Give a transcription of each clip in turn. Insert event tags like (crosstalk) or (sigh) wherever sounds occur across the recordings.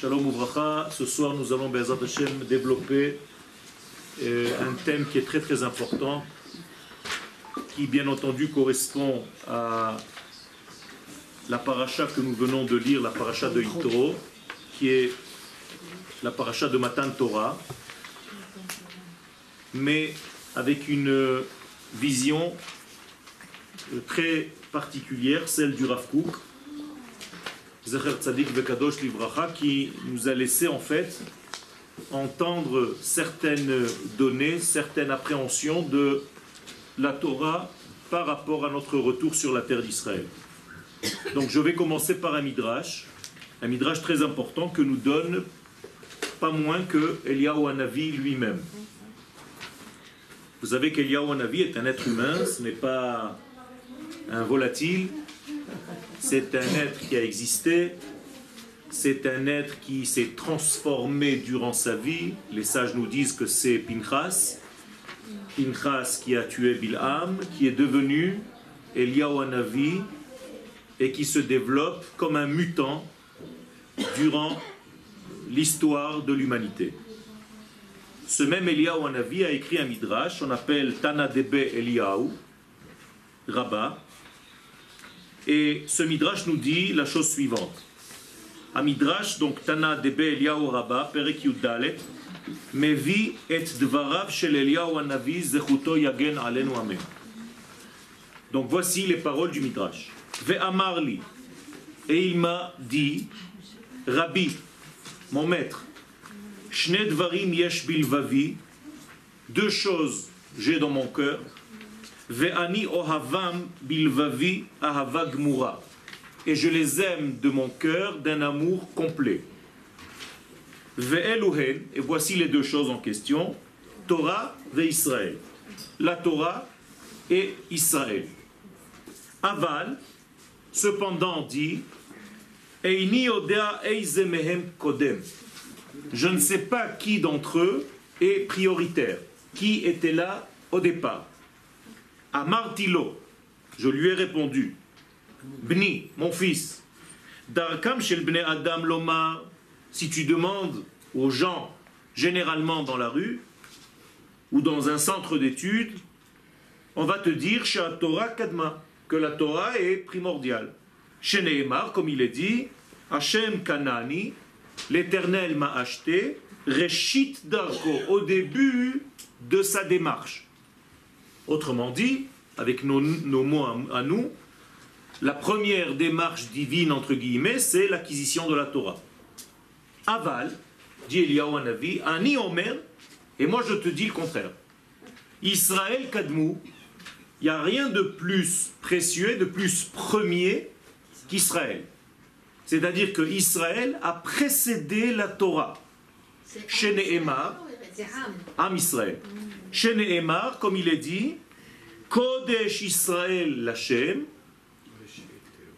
Shalom Ouvracha, ce soir nous allons Bezat développer euh, un thème qui est très très important, qui bien entendu correspond à la paracha que nous venons de lire, la paracha de Yitro, qui est la paracha de Matan Torah, mais avec une vision très particulière, celle du Rav Kook, Zecher Tzadik Bekadosh Livracha, qui nous a laissé en fait entendre certaines données, certaines appréhensions de la Torah par rapport à notre retour sur la terre d'Israël. Donc je vais commencer par un midrash, un midrash très important que nous donne pas moins que Eliyahu Hanavi lui-même. Vous savez qu'Eliyahu Hanavi est un être humain, ce n'est pas un volatile, c'est un être qui a existé, c'est un être qui s'est transformé durant sa vie. Les sages nous disent que c'est Pinchas, Pinchas qui a tué Bilham, qui est devenu Eliyahu Hanavi et qui se développe comme un mutant durant l'histoire de l'humanité. Ce même Eliyahu a écrit un midrash, on appelle Tana Debe Eliyahu, Rabbah, et ce midrash nous dit la chose suivante. Un midrash, donc Tana Debe Eliyahu Rabba, Perek Yudalet, Mevi et Dvarav shel Eliyahu Hanavi zechuto yagen alenu amen. Donc voici les paroles du midrash. Ve amarli, et il m'a dit, Rabbi, mon maître, Shne dvarim yesh bilvavi, deux choses j'ai dans mon cœur, Ve'ani ohavam bilvavi ahava gmura. Et je les aime de mon cœur d'un amour complet. Ve'eluhen, et voici les deux choses en question, Torah ve Israël. La Torah et Israël. Aval, cependant dit, Eini odea eize mehem kodem. Je ne sais pas qui d'entre eux est prioritaire, qui était là au départ. Amartilo, je lui ai répondu, Bni, mon fils, Darkam shel bne Adam lomar, si tu demandes aux gens, généralement dans la rue, ou dans un centre d'études, on va te dire Sha Torah Kadma, que la Torah est primordiale. Chez Nehemar, comme il est dit, Hashem Kanani, l'Éternel m'a acheté, Reshit Darko, au début de sa démarche. Autrement dit, avec nos, nos mots à, à nous, la première démarche divine, entre guillemets, c'est l'acquisition de la Torah. Aval, dit Eliyahu Hanavi, Ani Omer, et moi je te dis le contraire. Israël Kadmou, il n'y a rien de plus précieux, de plus premier qu'Israël. C'est-à-dire que Israël a précédé la Torah. Chez Nehemar, Am Israël. Chez Nehemar, comme il est dit, Kodesh Israël Lachem,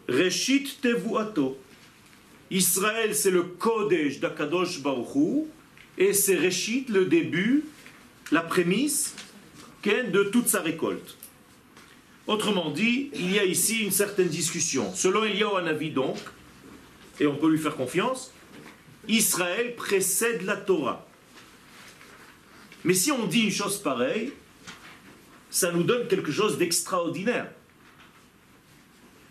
Reshit Tevuato. Israël, c'est le Kodesh d'Akadosh Baruchou, et c'est Reshit, le début, la prémisse de toute sa récolte. Autrement dit, il y a ici une certaine discussion. Selon Eliyahu Hanavi donc, et on peut lui faire confiance, Israël précède la Torah. Mais si on dit une chose pareille, ça nous donne quelque chose d'extraordinaire.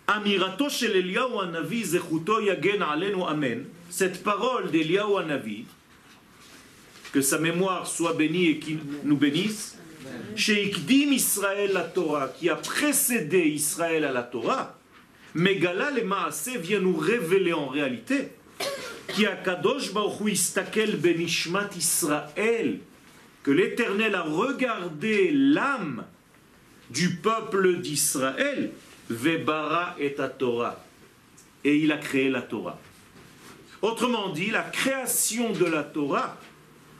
Amirato shel Eliyahu Hanavi zechuto yagen alenu amen. Cette parole d'Eliyahu Hanavi, que sa mémoire soit bénie et qu'il nous bénisse, chez Ikdim Israël la Torah, qui a précédé Israël à la Torah, Megala le Maaseh vient nous révéler en réalité qui a Kadosh Baruch Hu istakel benishmat Israël, que l'Éternel a regardé l'âme du peuple d'Israël, Vebara et à Torah, et il a créé la Torah. Autrement dit, la création de la Torah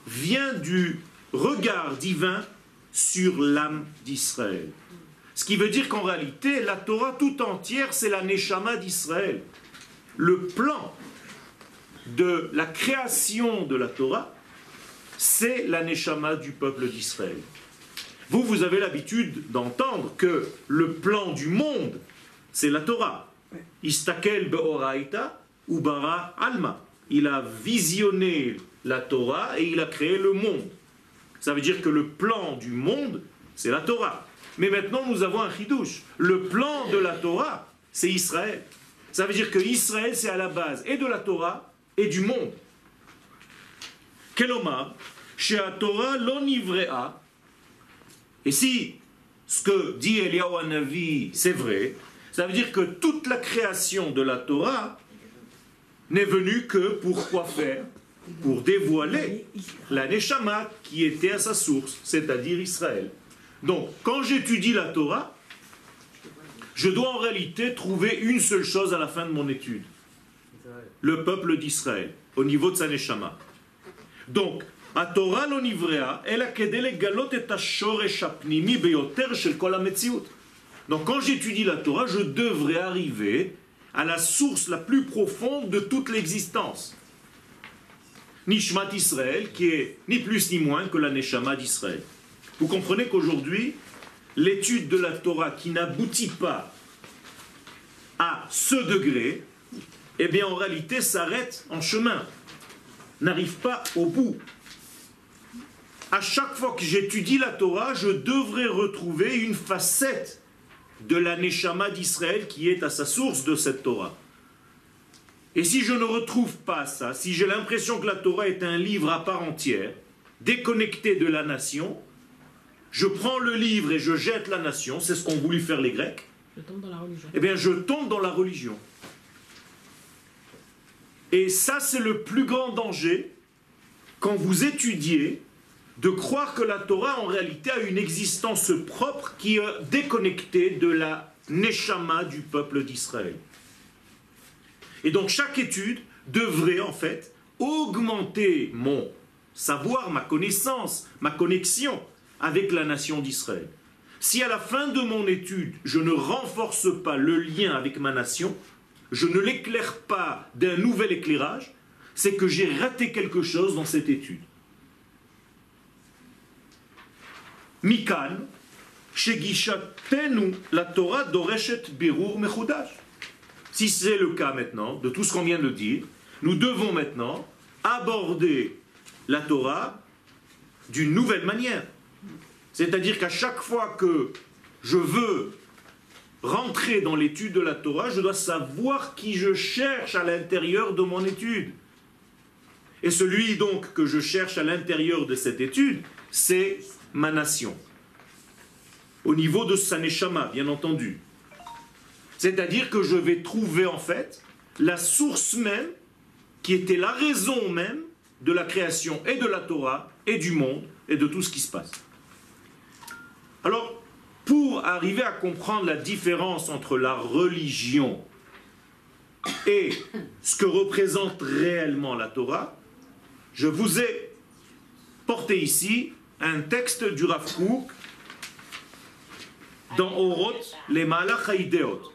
vient du regard divin sur l'âme d'Israël. Ce qui veut dire qu'en réalité, la Torah tout entière, c'est la Neshama d'Israël. Le plan de la création de la Torah, c'est la Neshama du peuple d'Israël. Vous, vous avez l'habitude d'entendre que le plan du monde, c'est la Torah. Istakel be'oraita ou bara alma. il a visionné la Torah et il a créé le monde. Ça veut dire que le plan du monde, c'est la Torah. Mais maintenant, nous avons un chidouche. Le plan de la Torah, c'est Israël. Ça veut dire que Israël, c'est à la base et de la Torah et du monde. Kelomar, chez la Torah, l'onivrea. Et si ce que dit Eliyahu Hanavi, c'est vrai, ça veut dire que toute la création de la Torah n'est venue que pour quoi faire? Pour dévoiler la Neshama qui était à sa source, c'est-à-dire Israël. Donc, quand j'étudie la Torah, je dois en réalité trouver une seule chose à la fin de mon étude. Le peuple d'Israël, au niveau de sa Neshama. Donc, la Torah לא נבראה, אלא כדי לגלות את השורש הפנימי ביותר של כל המציאות. Donc quand j'étudie la Torah, je devrais arriver à la source la plus profonde de toute l'existence. Nishmat Israël, qui est ni plus ni moins que la Neshama d'Israël. Vous comprenez qu'aujourd'hui, l'étude de la Torah qui n'aboutit pas à ce degré, eh bien en réalité s'arrête en chemin, n'arrive pas au bout. À chaque fois que j'étudie la Torah, je devrais retrouver une facette de la Neshama d'Israël qui est à sa source de cette Torah. Et si je ne retrouve pas ça, si j'ai l'impression que la Torah est un livre à part entière, déconnecté de la nation, je prends le livre et je jette la nation, c'est ce qu'ont voulu faire les Grecs. Je tombe dans la religion. Eh bien, je tombe dans la religion. Et ça, c'est le plus grand danger quand vous étudiez de croire que la Torah en réalité a une existence propre qui est déconnectée de la neshama du peuple d'Israël. Et donc chaque étude devrait en fait augmenter mon savoir, ma connaissance, ma connexion avec la nation d'Israël. Si à la fin de mon étude, je ne renforce pas le lien avec ma nation, je ne l'éclaire pas d'un nouvel éclairage, c'est que j'ai raté quelque chose dans cette étude. Mikan, shegishatenu, la Torah doreshet birur mechudash. Si c'est le cas maintenant, de tout ce qu'on vient de dire, nous devons maintenant aborder la Torah d'une nouvelle manière. C'est-à-dire qu'à chaque fois que je veux rentrer dans l'étude de la Torah, je dois savoir qui je cherche à l'intérieur de mon étude. Et celui donc que je cherche à l'intérieur de cette étude, c'est ma nation. Au niveau de sa neshama, bien entendu. C'est-à-dire que je vais trouver en fait la source même, qui était la raison même de la création et de la Torah et du monde et de tout ce qui se passe. Alors, pour arriver à comprendre la différence entre la religion et ce que représente réellement la Torah, je vous ai porté ici un texte du Rav Kook dans Oroth, les Malach Haïdeot.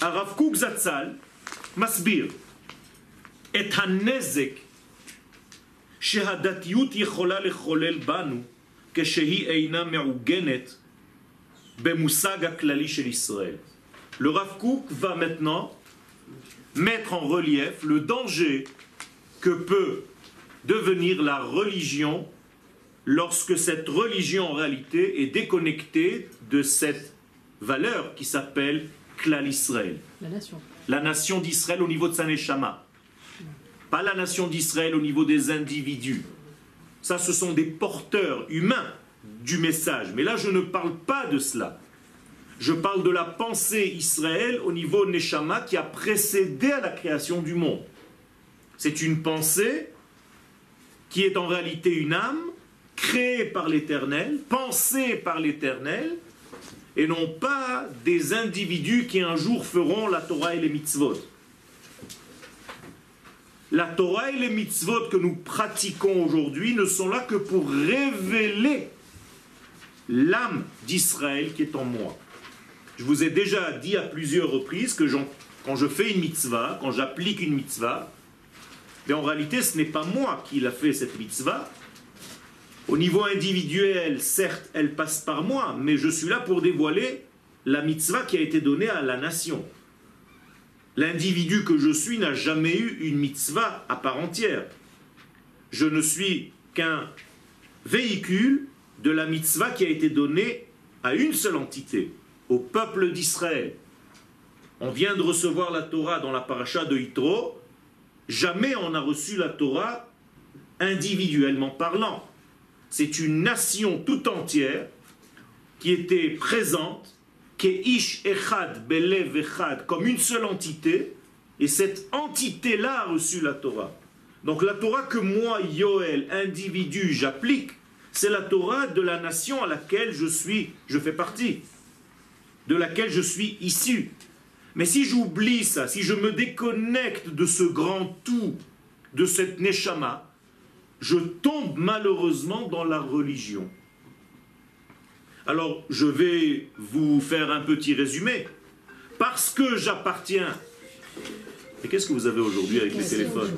הרב קוק זצ"ל מסביר את הנזק שהדתיות יכולה לחולל בנו כשהיא אינה מעוגנת במושג הכללי של ישראל. Le Rav Kook va maintenant mettre en relief le danger que peut devenir la religion lorsque cette religion en réalité est déconnectée de cette valeur qui s'appelle Klal Israël. La nation. La nation d'Israël au niveau de sa neshama. Pas la nation d'Israël au niveau des individus. Ça, ce sont des porteurs humains du message. Mais là, je ne parle pas de cela. Je parle de la pensée Israël au niveau Neshama qui a précédé à la création du monde. C'est une pensée qui est en réalité une âme créée par l'Éternel, pensée par l'Éternel, et non pas des individus qui un jour feront la Torah et les mitzvot. La Torah et les mitzvot que nous pratiquons aujourd'hui ne sont là que pour révéler l'âme d'Israël qui est en moi. Je vous ai déjà dit à plusieurs reprises que quand je fais une mitzvah, quand j'applique une mitzvah, mais en réalité ce n'est pas moi qui l'a fait cette mitzvah. Au niveau individuel, certes, elle passe par moi, mais je suis là pour dévoiler la mitzvah qui a été donnée à la nation. L'individu que je suis n'a jamais eu une mitzvah à part entière. Je ne suis qu'un véhicule de la mitzvah qui a été donnée à une seule entité, au peuple d'Israël. On vient de recevoir la Torah dans la paracha de Yitro. Jamais on n'a reçu la Torah individuellement parlant. C'est une nation tout entière qui était présente, ish echad belev echad, comme une seule entité, et cette entité-là a reçu la Torah. Donc la Torah que moi, Yoel, individu, j'applique, c'est la Torah de la nation à laquelle je suis, je fais partie, de laquelle je suis issu. Mais si j'oublie ça, si je me déconnecte de ce grand tout, de cette neshama, je tombe malheureusement dans la religion. Alors, je vais vous faire un petit résumé. Parce que j'appartiens. Et qu'est-ce que vous avez aujourd'hui avec les téléphones?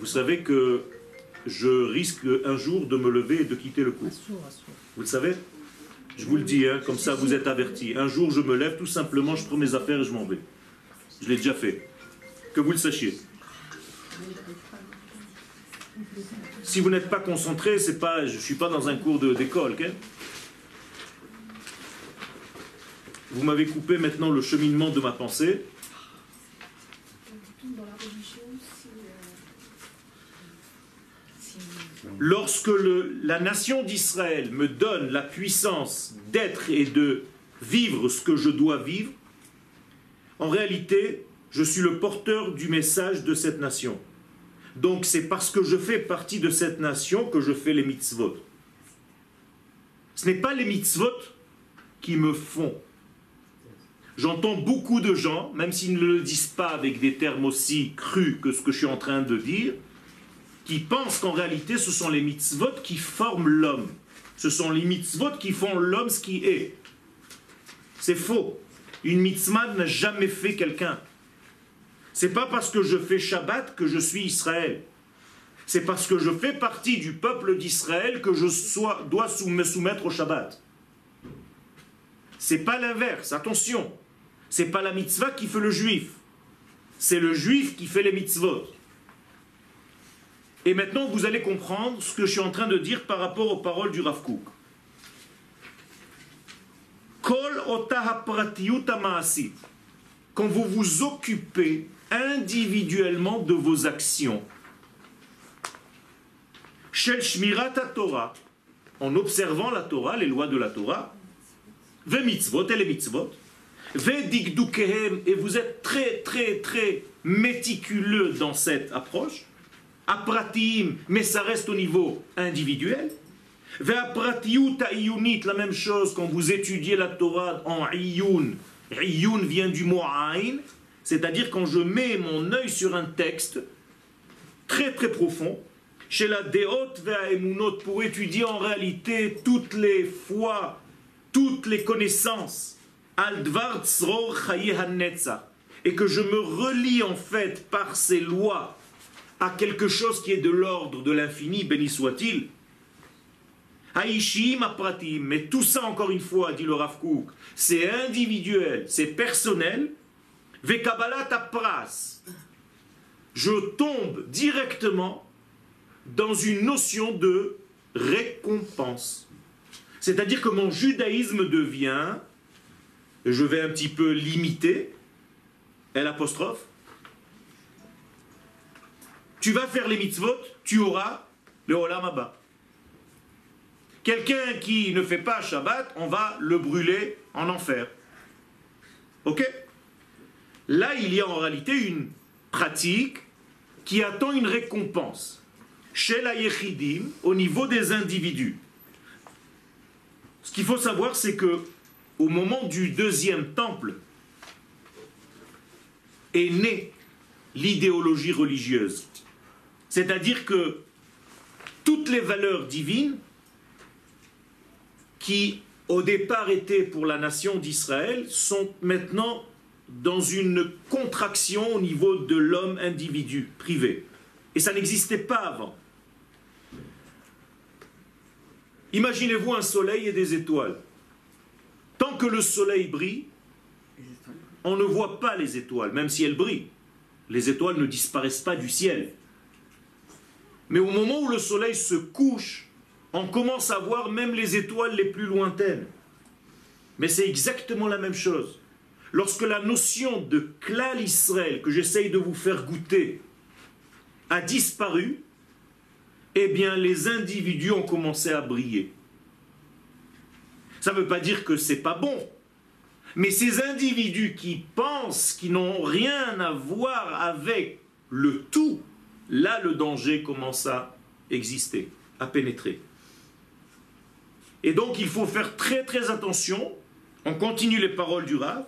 Vous savez que je risque un jour de me lever et de quitter le cours. Vous le savez? Je vous le dis, hein, comme ça vous êtes avertis. Un jour, je me lève, tout simplement, je prends mes affaires et je m'en vais. Je l'ai déjà fait. Que vous le sachiez. Si vous n'êtes pas concentré, c'est pas, je ne suis pas dans un cours d'école. Vous m'avez coupé maintenant le cheminement de ma pensée. Lorsque la nation d'Israël me donne la puissance d'être et de vivre ce que je dois vivre, en réalité, je suis le porteur du message de cette nation. Donc c'est parce que je fais partie de cette nation que je fais les mitzvot. Ce n'est pas les mitzvot qui me font. J'entends beaucoup de gens, même s'ils ne le disent pas avec des termes aussi crus que ce que je suis en train de dire, qui pensent qu'en réalité ce sont les mitzvot qui forment l'homme. Ce sont les mitzvot qui font l'homme ce qui est. C'est faux. Une mitzvah n'a jamais fait quelqu'un. C'est pas parce que je fais Shabbat que je suis Israël. C'est parce que je fais partie du peuple d'Israël que je dois me soumettre au Shabbat. C'est pas l'inverse, attention. C'est pas la mitzvah qui fait le juif. C'est le juif qui fait les mitzvot. Et maintenant, vous allez comprendre ce que je suis en train de dire par rapport aux paroles du Rav Kook. Kol Quand vous vous occupez individuellement de vos actions. Shel Shmirat Torah, en observant la Torah, les lois de la Torah, ve mitzvot et les mitzvot, ve et vous êtes très très très méticuleux dans cette approche, apratim, mais ça reste au niveau individuel, ve la même chose quand vous étudiez la Torah en iyun, iyun vient du mot aïn, c'est-à-dire quand je mets mon œil sur un texte très très profond, chez la Deot Ve'aemunot, pour étudier en réalité toutes les fois, toutes les connaissances, et que je me relie en fait par ces lois à quelque chose qui est de l'ordre de l'infini, béni soit-il. Mais tout ça encore une fois, dit le Rav c'est individuel, c'est personnel, je tombe directement dans une notion de récompense. C'est-à-dire que mon judaïsme devient, je vais un petit peu limiter, tu vas faire les mitzvot, tu auras le olam. Quelqu'un qui ne fait pas Shabbat, on va le brûler en enfer. Ok? Là, il y a en réalité une pratique qui attend une récompense. Chez la Yechidim, au niveau des individus. Ce qu'il faut savoir, c'est que au moment du deuxième temple est née l'idéologie religieuse. C'est-à-dire que toutes les valeurs divines qui au départ étaient pour la nation d'Israël sont maintenant dans une contraction au niveau de l'homme individu, privé. Et ça n'existait pas avant. Imaginez-vous un soleil et des étoiles. Tant que le soleil brille, on ne voit pas les étoiles, même si elles brillent. Les étoiles ne disparaissent pas du ciel. Mais au moment où le soleil se couche, on commence à voir même les étoiles les plus lointaines. Mais c'est exactement la même chose. Lorsque la notion de klal Israël que j'essaye de vous faire goûter a disparu, eh bien les individus ont commencé à briller. Ça ne veut pas dire que c'est pas bon. Mais ces individus qui pensent qu'ils n'ont rien à voir avec le tout, là le danger commence à exister, à pénétrer. Et donc il faut faire très très attention. On continue les paroles du Rav.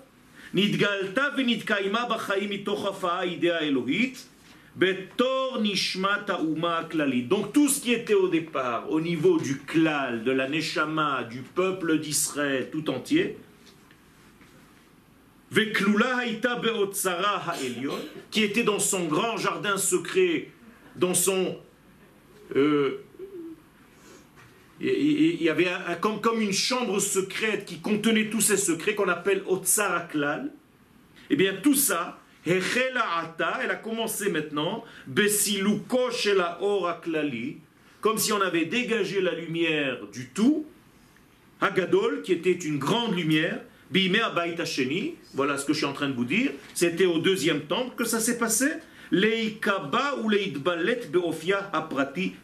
Nidgalta donc tout ce qui était au départ, au niveau du klal, de la neshama, du peuple d'Israël tout entier, qui était dans son grand jardin secret, dans son... Euh, il y avait comme, une chambre secrète qui contenait tous ces secrets qu'on appelle Otsara Klal. Eh bien tout ça, elle a commencé maintenant, comme si on avait dégagé la lumière du tout, Hagadol, qui était une grande lumière, voilà ce que je suis en train de vous dire, c'était au deuxième temple que ça s'est passé, ou aprati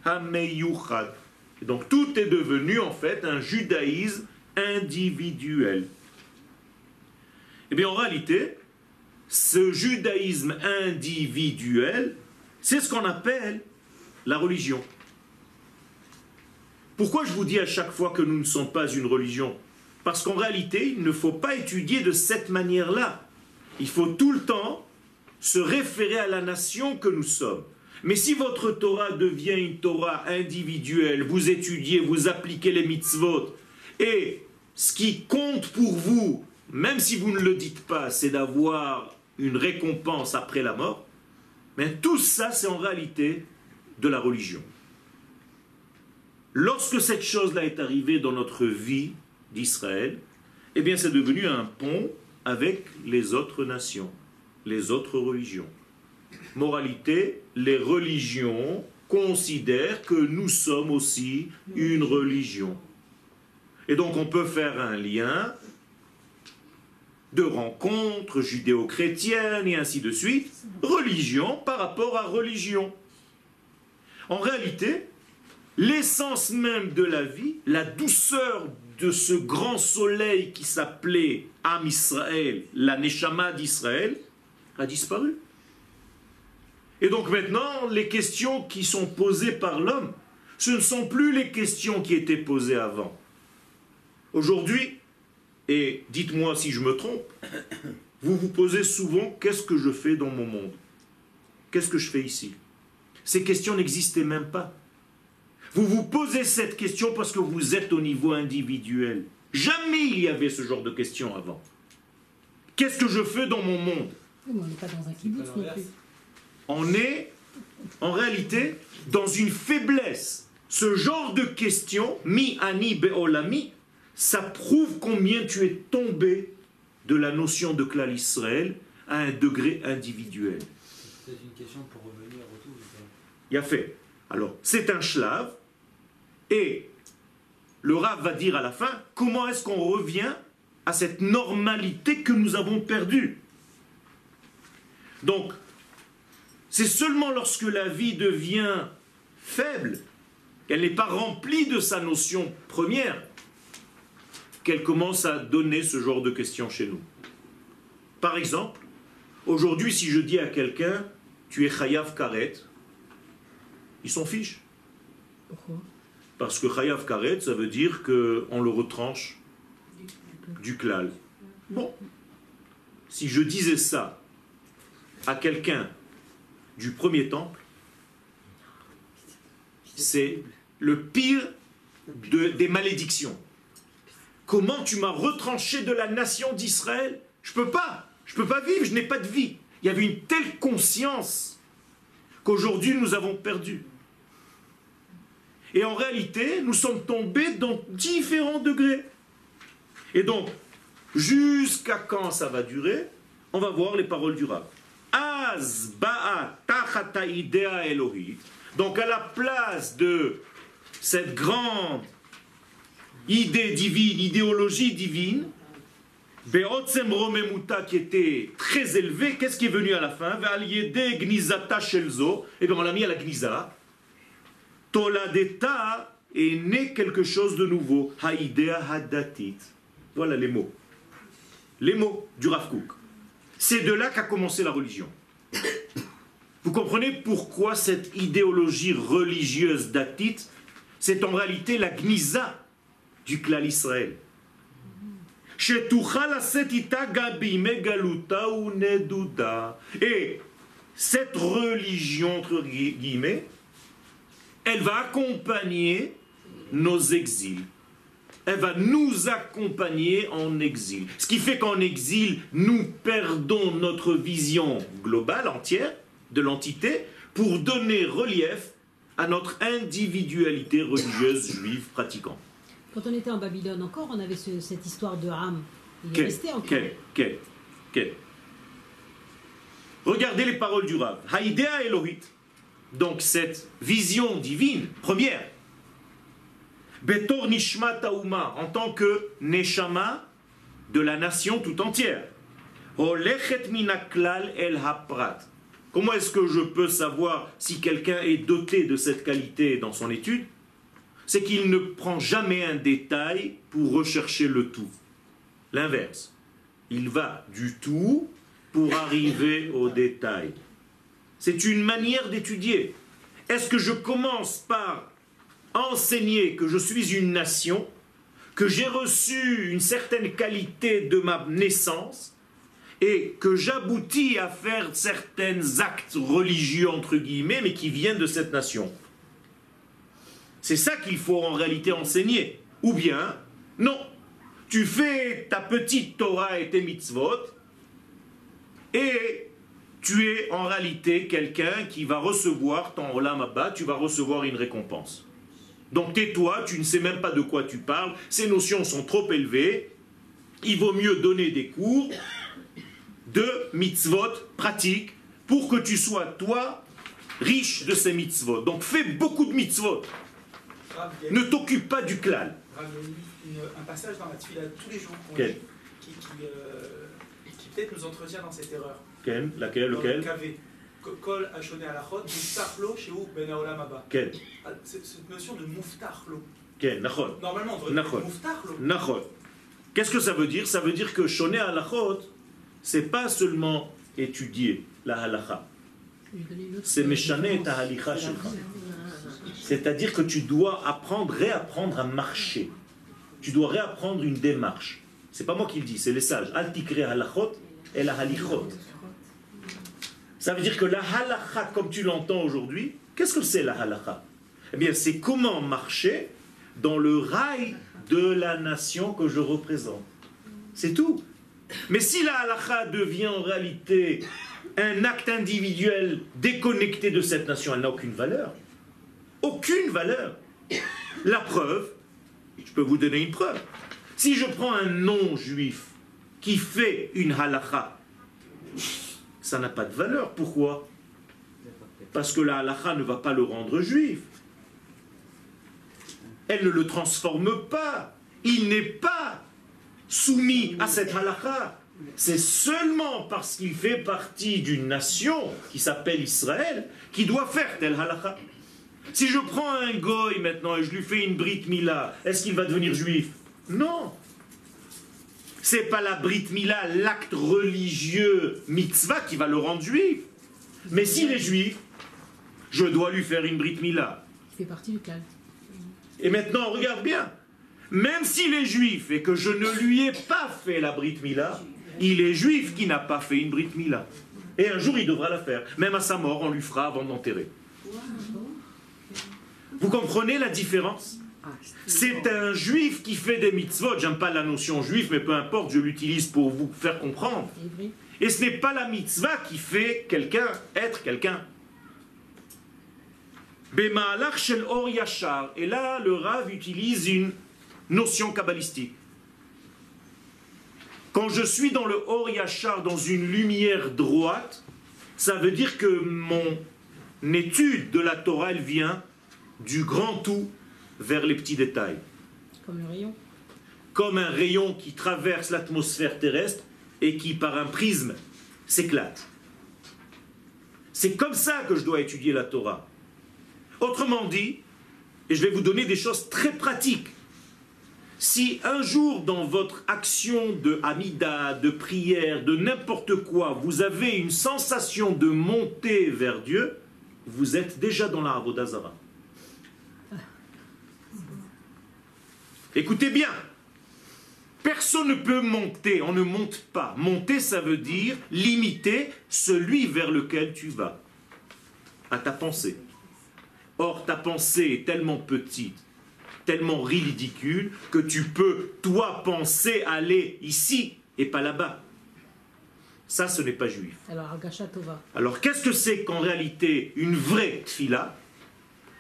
Donc tout est devenu en fait un judaïsme individuel. Eh bien en réalité, ce judaïsme individuel, c'est ce qu'on appelle la religion. Pourquoi je vous dis à chaque fois que nous ne sommes pas une religion? Parce qu'en réalité, il ne faut pas étudier de cette manière-là. Il faut tout le temps se référer à la nation que nous sommes. Mais si votre Torah devient une Torah individuelle, vous étudiez, vous appliquez les mitzvot, et ce qui compte pour vous, même si vous ne le dites pas, c'est d'avoir une récompense après la mort, mais tout ça, c'est en réalité de la religion. Lorsque cette chose-là est arrivée dans notre vie d'Israël, eh bien c'est devenu un pont avec les autres nations, les autres religions. Moralité, les religions considèrent que nous sommes aussi une religion. Et donc on peut faire un lien de rencontres judéo-chrétiennes et ainsi de suite, religion par rapport à religion. En réalité, l'essence même de la vie, la douceur de ce grand soleil qui s'appelait Am Israël, la Neshama d'Israël, a disparu. Et donc maintenant, les questions qui sont posées par l'homme, ce ne sont plus les questions qui étaient posées avant. Aujourd'hui, et dites-moi si je me trompe, vous vous posez souvent qu'est-ce que je fais dans mon monde? Qu'est-ce que je fais ici? Ces questions n'existaient même pas. Vous vous posez cette question parce que vous êtes au niveau individuel. Jamais il y avait ce genre de questions avant. Qu'est-ce que je fais dans mon monde? On n'est pas dans un kibbutz non plus. On est en réalité dans une faiblesse. Ce genre de questions, mi ani beolami, ça prouve combien tu es tombé de la notion de clal Israël à un degré individuel. C'est une question pour revenir au tout. Il a fait. Alors, c'est un shlav, et le Rav va dire à la fin comment est-ce qu'on revient à cette normalité que nous avons perdue? Donc, c'est seulement lorsque la vie devient faible, qu'elle n'est pas remplie de sa notion première, qu'elle commence à donner ce genre de questions chez nous. Par exemple, aujourd'hui, si je dis à quelqu'un, tu es Chayav Karet, ils s'en fichent. Pourquoi? Parce que Chayav Karet, ça veut dire qu'on le retranche du klal. Bon, si je disais ça à quelqu'un du premier temple, c'est le pire des malédictions. Comment tu m'as retranché de la nation d'Israël? Je peux pas. Je peux pas vivre, je n'ai pas de vie. Il y avait une telle conscience qu'aujourd'hui nous avons perdu. Et en réalité, nous sommes tombés dans différents degrés. Et donc, jusqu'à quand ça va durer? On va voir les paroles du Rav. Idea Elohit. Donc à la place de cette grande idée divine, idéologie divine, Be'otzem romemuta qui était très élevé, qu'est-ce qui est venu à la fin? Shelzo, et bien on l'a mis à la gniza. Toladeta est né quelque chose de nouveau. Hadatit. Voilà les mots. Les mots du Rav. C'est de là qu'a commencé la religion. Vous comprenez pourquoi cette idéologie religieuse datite, c'est en réalité la gniza du clan Israël. Et cette religion, entre guillemets, elle va accompagner nos exils. Elle va nous accompagner en exil. Ce qui fait qu'en exil, nous perdons notre vision globale, entière, de l'entité, pour donner relief à notre individualité religieuse juive pratiquante. Quand on était en Babylone encore, on avait ce- cette histoire de Ham. Il est Quel, resté encore. quel, quel, quel. Regardez les paroles du Rav. Haïdea Elohit. Donc cette vision divine, première. Betor Nishma Tauma, en tant que Neshama de la nation tout entière. Holechet minaklal el haprat. Comment est-ce que je peux savoir si quelqu'un est doté de cette qualité dans son étude? C'est qu'il ne prend jamais un détail pour rechercher le tout. L'inverse. Il va du tout pour arriver au détail. C'est une manière d'étudier. Est-ce que je commence par enseigner que je suis une nation, que j'ai reçu une certaine qualité de ma naissance, et que j'aboutis à faire certains actes religieux, entre guillemets, mais qui viennent de cette nation C'est ça qu'il faut en réalité enseigner. Ou bien, non, tu fais ta petite Torah et tes mitzvot, et tu es en réalité quelqu'un qui va recevoir ton olam abba, tu vas recevoir une récompense. Donc tais-toi, tu ne sais même pas de quoi tu parles, ces notions sont trop élevées, il vaut mieux donner des cours de mitzvot pratiques pour que tu sois, toi, riche de ces mitzvot. Donc fais beaucoup de mitzvot, ne t'occupe pas du clan. Un passage dans la tefila tous les jours qu'on Quel lit qui, qui, euh, qui peut-être nous entretient dans cette erreur. Quel? Laquelle? Lequel? Kol Hashoné Alachot, chez Ben Haolam Abba. Ah, c'est- Cette notion de Nachon. Normalement, on. Qu'est-ce que ça veut dire? Ça veut dire que Shoné halachot, c'est pas seulement étudier la halacha, c'est méchané ta halicha. C'est-à-dire que tu dois apprendre, réapprendre à marcher. Tu dois réapprendre une démarche. C'est pas moi qui le dis, c'est les sages. Al tikre halachot et la halichot. Ça veut dire que la halacha, comme tu l'entends aujourd'hui, qu'est-ce que c'est la halacha Eh bien, c'est comment marcher dans le rail de la nation que je représente. C'est tout. Mais si la halacha devient en réalité un acte individuel déconnecté de cette nation, elle n'a aucune valeur. Aucune valeur. La preuve, je peux vous donner une preuve. Si je prends un non-juif qui fait une halacha, ça n'a pas de valeur. Pourquoi? Parce que la halacha ne va pas le rendre juif. Elle ne le transforme pas. Il n'est pas soumis à cette halacha. C'est seulement parce qu'il fait partie d'une nation qui s'appelle Israël qui doit faire telle halacha. Si je prends un goy maintenant et je lui fais une brit mila, est-ce qu'il va devenir juif? Non. C'est pas la brit mila, l'acte religieux mitzvah qui va le rendre juif. Mais s'il est juif, je dois lui faire une brit mila. Il fait partie du clan. Et maintenant, regarde bien. Même s'il est juif et que je ne lui ai pas fait la Brit Mila, il est juif qui n'a pas fait une Brit Mila. Et un jour, il devra la faire. Même à sa mort, on lui fera avant de l'enterrer. Vous comprenez la différence? C'est un juif qui fait des mitzvot. J'aime pas la notion juif, mais peu importe, je l'utilise pour vous faire comprendre. Ivry. Et ce n'est pas la mitzvah qui fait quelqu'un être quelqu'un. Shel or. Et là, le Rav utilise une notion kabbalistique. Quand je suis dans le Or Yachar, dans une lumière droite, ça veut dire que mon étude de la Torah, elle vient du grand tout vers les petits détails. Comme le rayon. Comme un rayon qui traverse l'atmosphère terrestre et qui, par un prisme, s'éclate. C'est comme ça que je dois étudier la Torah. Autrement dit, et je vais vous donner des choses très pratiques. Si un jour dans votre action de amida, de prière, de n'importe quoi, vous avez une sensation de monter vers Dieu, vous êtes déjà dans la Avodazara. Écoutez bien, personne ne peut monter, on ne monte pas. Monter, ça veut dire limiter celui vers lequel tu vas, à ta pensée. Or, ta pensée est tellement petite, tellement ridicule, que tu peux, toi, penser aller ici et pas là-bas. Ça, ce n'est pas juif. Alors. Alors, qu'est-ce que c'est qu'en réalité une vraie fila?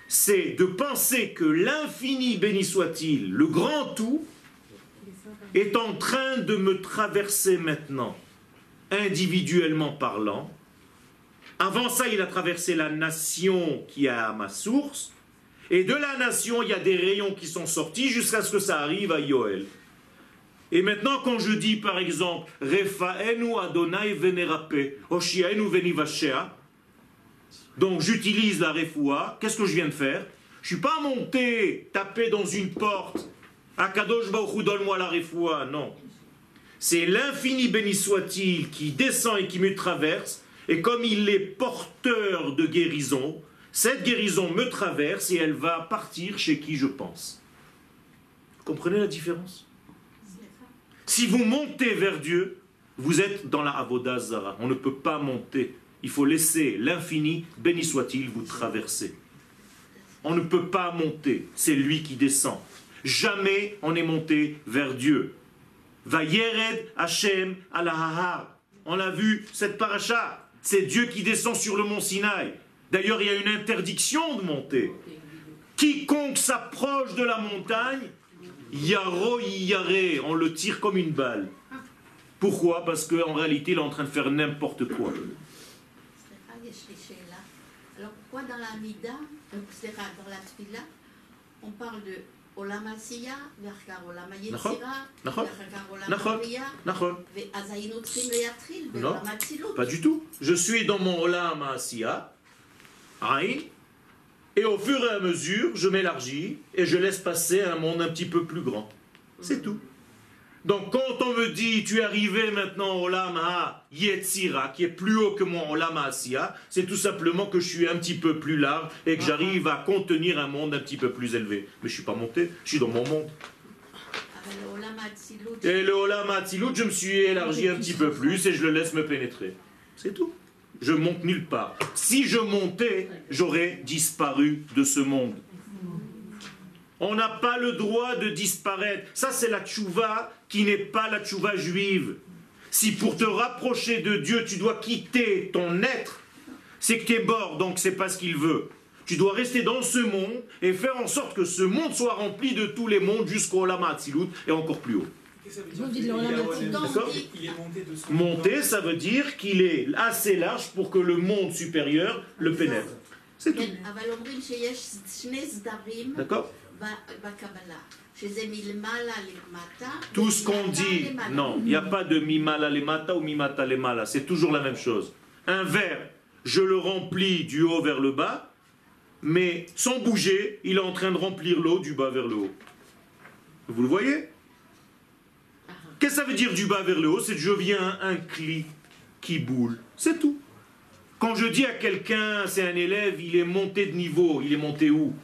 C'est de penser que l'infini, béni soit-il, le grand tout, est en train de me traverser maintenant, individuellement parlant. Avant ça, il a traversé la nation qui est à ma source. Et de la nation, il y a des rayons qui sont sortis jusqu'à ce que ça arrive à Yoel. Et maintenant, quand je dis par exemple, Refaenu Adonai Venerape, Oshiaenu Venivashea, donc j'utilise la refoua, qu'est-ce que je viens de faire? Je ne suis pas monté, tapé dans une porte, Akadosh Baruch donne-moi la refoua, non. C'est l'infini béni soit-il qui descend et qui me traverse, et comme il est porteur de guérison, cette guérison me traverse et elle va partir chez qui je pense. Vous comprenez la différence? Si vous montez vers Dieu, vous êtes dans la Avodah Zara. On ne peut pas monter. Il faut laisser l'infini, béni soit-il, vous traverser. On ne peut pas monter. C'est lui qui descend. Jamais on est monté vers Dieu. Va Yered Hashem Alahahar. On l'a vu, cette paracha. C'est Dieu qui descend sur le mont Sinaï. D'ailleurs, il y a une interdiction de monter. Quiconque s'approche de la montagne, Yaro Yare, on le tire comme une balle. Pourquoi? Parce qu'en réalité, il est en train de faire n'importe quoi. סליחה, יש לי שאלה. Alors, pourquoi dans la Mida, סליחה, dans la Tfila, on parle de עולם העשייה, ואחר כך עולם היצירה, נכון, ואחר כך עולם נכון, הבריאה, נכון. ואז היינו צריכים להתחיל Non, בעולם האצילות. pas du tout. Je suis dans mon Olam Asiya, Aïn, et au fur et à mesure, je m'élargis et je laisse passer un monde un petit peu plus grand. C'est tout. Donc quand on me dit tu es arrivé maintenant au Lama Yetzira, qui est plus haut que moi au Lama Asiya, c'est tout simplement que je suis un petit peu plus large et que j'arrive à contenir un monde un petit peu plus élevé. Mais je suis pas monté, je suis dans mon monde. Et le Olama Atzilut, je me suis élargi un petit peu plus et je le laisse me pénétrer. C'est tout. Je monte nulle part. Si je montais, j'aurais disparu de ce monde. On n'a pas le droit de disparaître. Ça, c'est la tchouva qui n'est pas la tchouva juive. Si pour te rapprocher de Dieu, tu dois quitter ton être, c'est que tu es bord, donc c'est pas ce qu'il veut. Tu dois rester dans ce monde et faire en sorte que ce monde soit rempli de tous les mondes jusqu'au Lama Atzilut et encore plus haut. Monté Monter, ça veut dire qu'il est assez large pour que le monde supérieur le pénètre. C'est tout. D'accord tout ce qu'on dit, non, il n'y a pas de mi mimala lemata ou mimata lemala, c'est toujours la même chose. Un verre, je le remplis du haut vers le bas, mais sans bouger, il est en train de remplir l'eau du bas vers le haut. Vous le voyez? Qu'est-ce que ça veut dire du bas vers le haut? C'est que je viens un cli qui boule, c'est tout. Quand je dis à quelqu'un, c'est un élève, il est monté de niveau, il est monté où?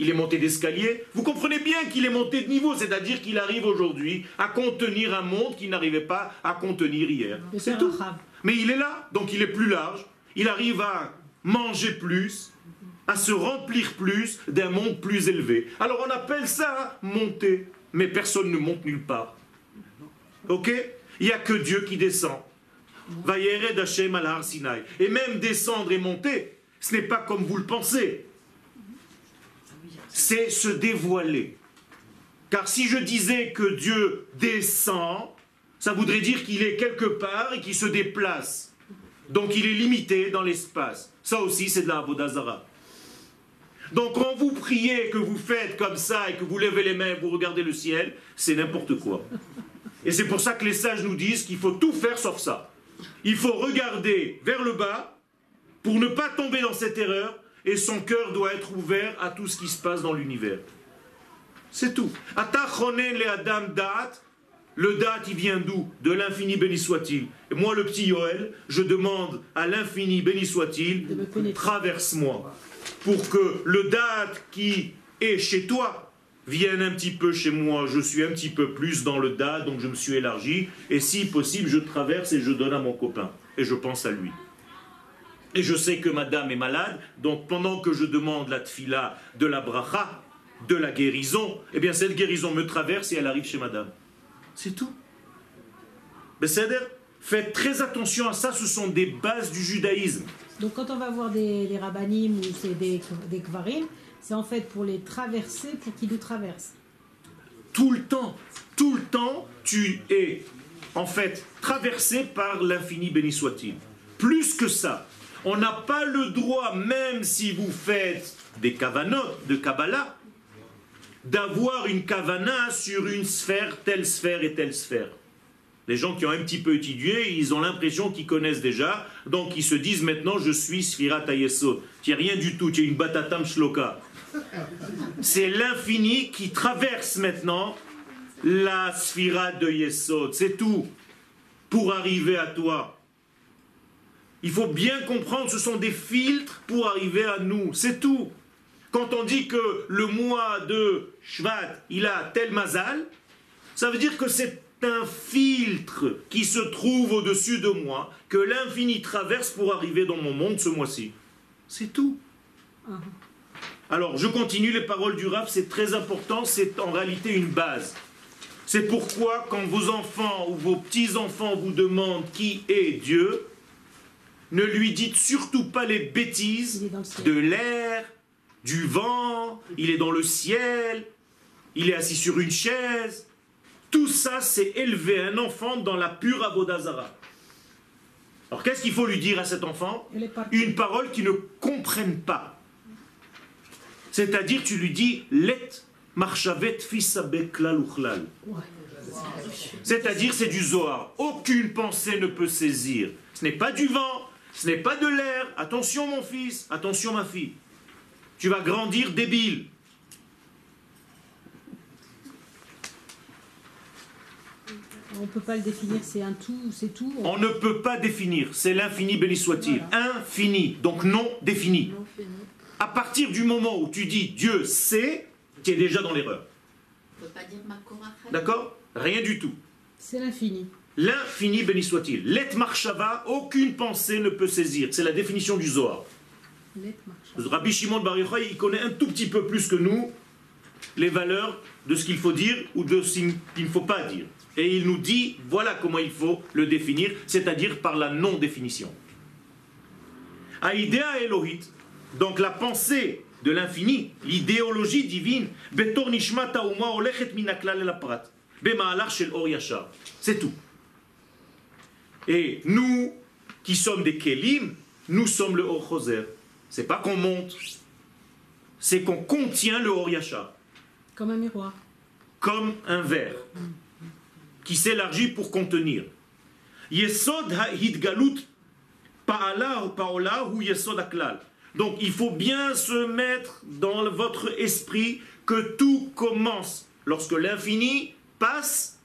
Il est monté d'escalier. Vous comprenez bien qu'il est monté de niveau, c'est-à-dire qu'il arrive aujourd'hui à contenir un monde qu'il n'arrivait pas à contenir hier. C'est tout. Mais il est là, donc il est plus large, il arrive à manger plus, à se remplir plus d'un monde plus élevé. Alors on appelle ça monter, mais personne ne monte nulle part. Ok? Il n'y a que Dieu qui descend. Et même descendre et monter, ce n'est pas comme vous le pensez. C'est se dévoiler. Car si je disais que Dieu descend, Ça voudrait dire qu'il est quelque part et qu'il se déplace. Donc il est limité dans l'espace. Ça aussi, c'est de la Avodazara. Donc quand vous priez, que vous faites comme ça et que vous levez les mains, vous regardez le ciel, c'est n'importe quoi. Et c'est pour ça que les sages nous disent qu'il faut tout faire sauf ça. Il faut regarder vers le bas pour ne pas tomber dans cette erreur et son cœur doit être ouvert à tout ce qui se passe dans l'univers. C'est tout. Atachonen le adam dat. Le dat, il vient d'où? De l'infini béni soit-il. Et moi, le petit Yoel, je demande à l'infini béni soit-il, traverse-moi. Pour que le dat qui est chez toi vienne un petit peu chez moi. Je suis un petit peu plus dans le dat, donc je me suis élargi. Et si possible, je traverse et je donne à mon copain. Et je pense à lui. Et je sais que madame est malade, donc pendant que je demande la tfila de la bracha, de la guérison, eh bien cette guérison me traverse et elle arrive chez madame. C'est tout. Besséder, faites très attention à ça, ce sont des bases du judaïsme. Donc quand on va voir des, des rabbanim ou c'est des, des kvarim, c'est en fait pour les traverser, pour qu'ils nous traversent. Tout le temps, tout le temps, tu es en fait traversé par l'infini béni soit-il. Plus que ça, on n'a pas le droit, même si vous faites des kavanotes de Kabbalah, d'avoir une kavana sur une sphère, telle sphère et telle sphère. Les gens qui ont un petit peu étudié, ils ont l'impression qu'ils connaissent déjà, donc ils se disent maintenant je suis Sfirat Ayesod. Tu n'es rien du tout, tu es une batatam shloka. C'est l'infini qui traverse maintenant la Sphira de Yesod, c'est tout, pour arriver à toi. Il faut bien comprendre, ce sont des filtres pour arriver à nous, c'est tout. Quand on dit que le mois de Shvat, il a tel mazal, ça veut dire que c'est un filtre qui se trouve au-dessus de moi, que l'infini traverse pour arriver dans mon monde ce mois-ci. C'est tout. Alors, je continue les paroles du Rav, c'est très important, c'est en réalité une base. C'est pourquoi quand vos enfants ou vos petits-enfants vous demandent qui est Dieu, ne lui dites surtout pas les bêtises le de l'air, du vent, il est dans le ciel, il est assis sur une chaise. Tout ça, c'est élever un enfant dans la pure Avodazara. Alors qu'est-ce qu'il faut lui dire à cet enfant Une parole qu'il ne comprenne pas. C'est-à-dire, tu lui dis Let marchavet. Ouais. C'est-à-dire, c'est du Zohar. Aucune pensée ne peut saisir. Ce n'est pas du vent, ce n'est pas de l'air. Attention, mon fils, attention, ma fille. Tu vas grandir débile. On ne peut pas le définir, c'est un tout, c'est tout. On ne peut pas définir. C'est l'infini, béni soit-il. Infini, donc non défini. À partir du moment où tu dis Dieu sait, tu es déjà dans l'erreur. On ne peut pas dire Makorachel. D'accord? Rien du tout. C'est l'infini. L'infini, béni soit-il. Let marshava, aucune pensée ne peut saisir. C'est la définition du Zohar. Rabbi Shimon Bar Yochai, il connaît un tout petit peu plus que nous les valeurs de ce qu'il faut dire ou de ce qu'il ne faut pas dire. Et il nous dit, voilà comment il faut le définir, c'est-à-dire par la non-définition. Aïdea Elohit, donc la pensée de l'infini, l'idéologie divine, Betor Nishma Tauma Olechet Minaklal El Aprat, Bema'alar Shel Or Yashar. C'est tout. Et nous, qui sommes des Kelim, nous sommes le Or Choser. C'est pas qu'on monte, c'est qu'on contient le Or Yashar, Comme un miroir. comme un verre qui s'élargit pour contenir. Yesod ha'hidgalut pa'ala ou pa'ola ou yesod aklal. Donc il faut bien se mettre dans votre esprit que tout commence lorsque l'infini passe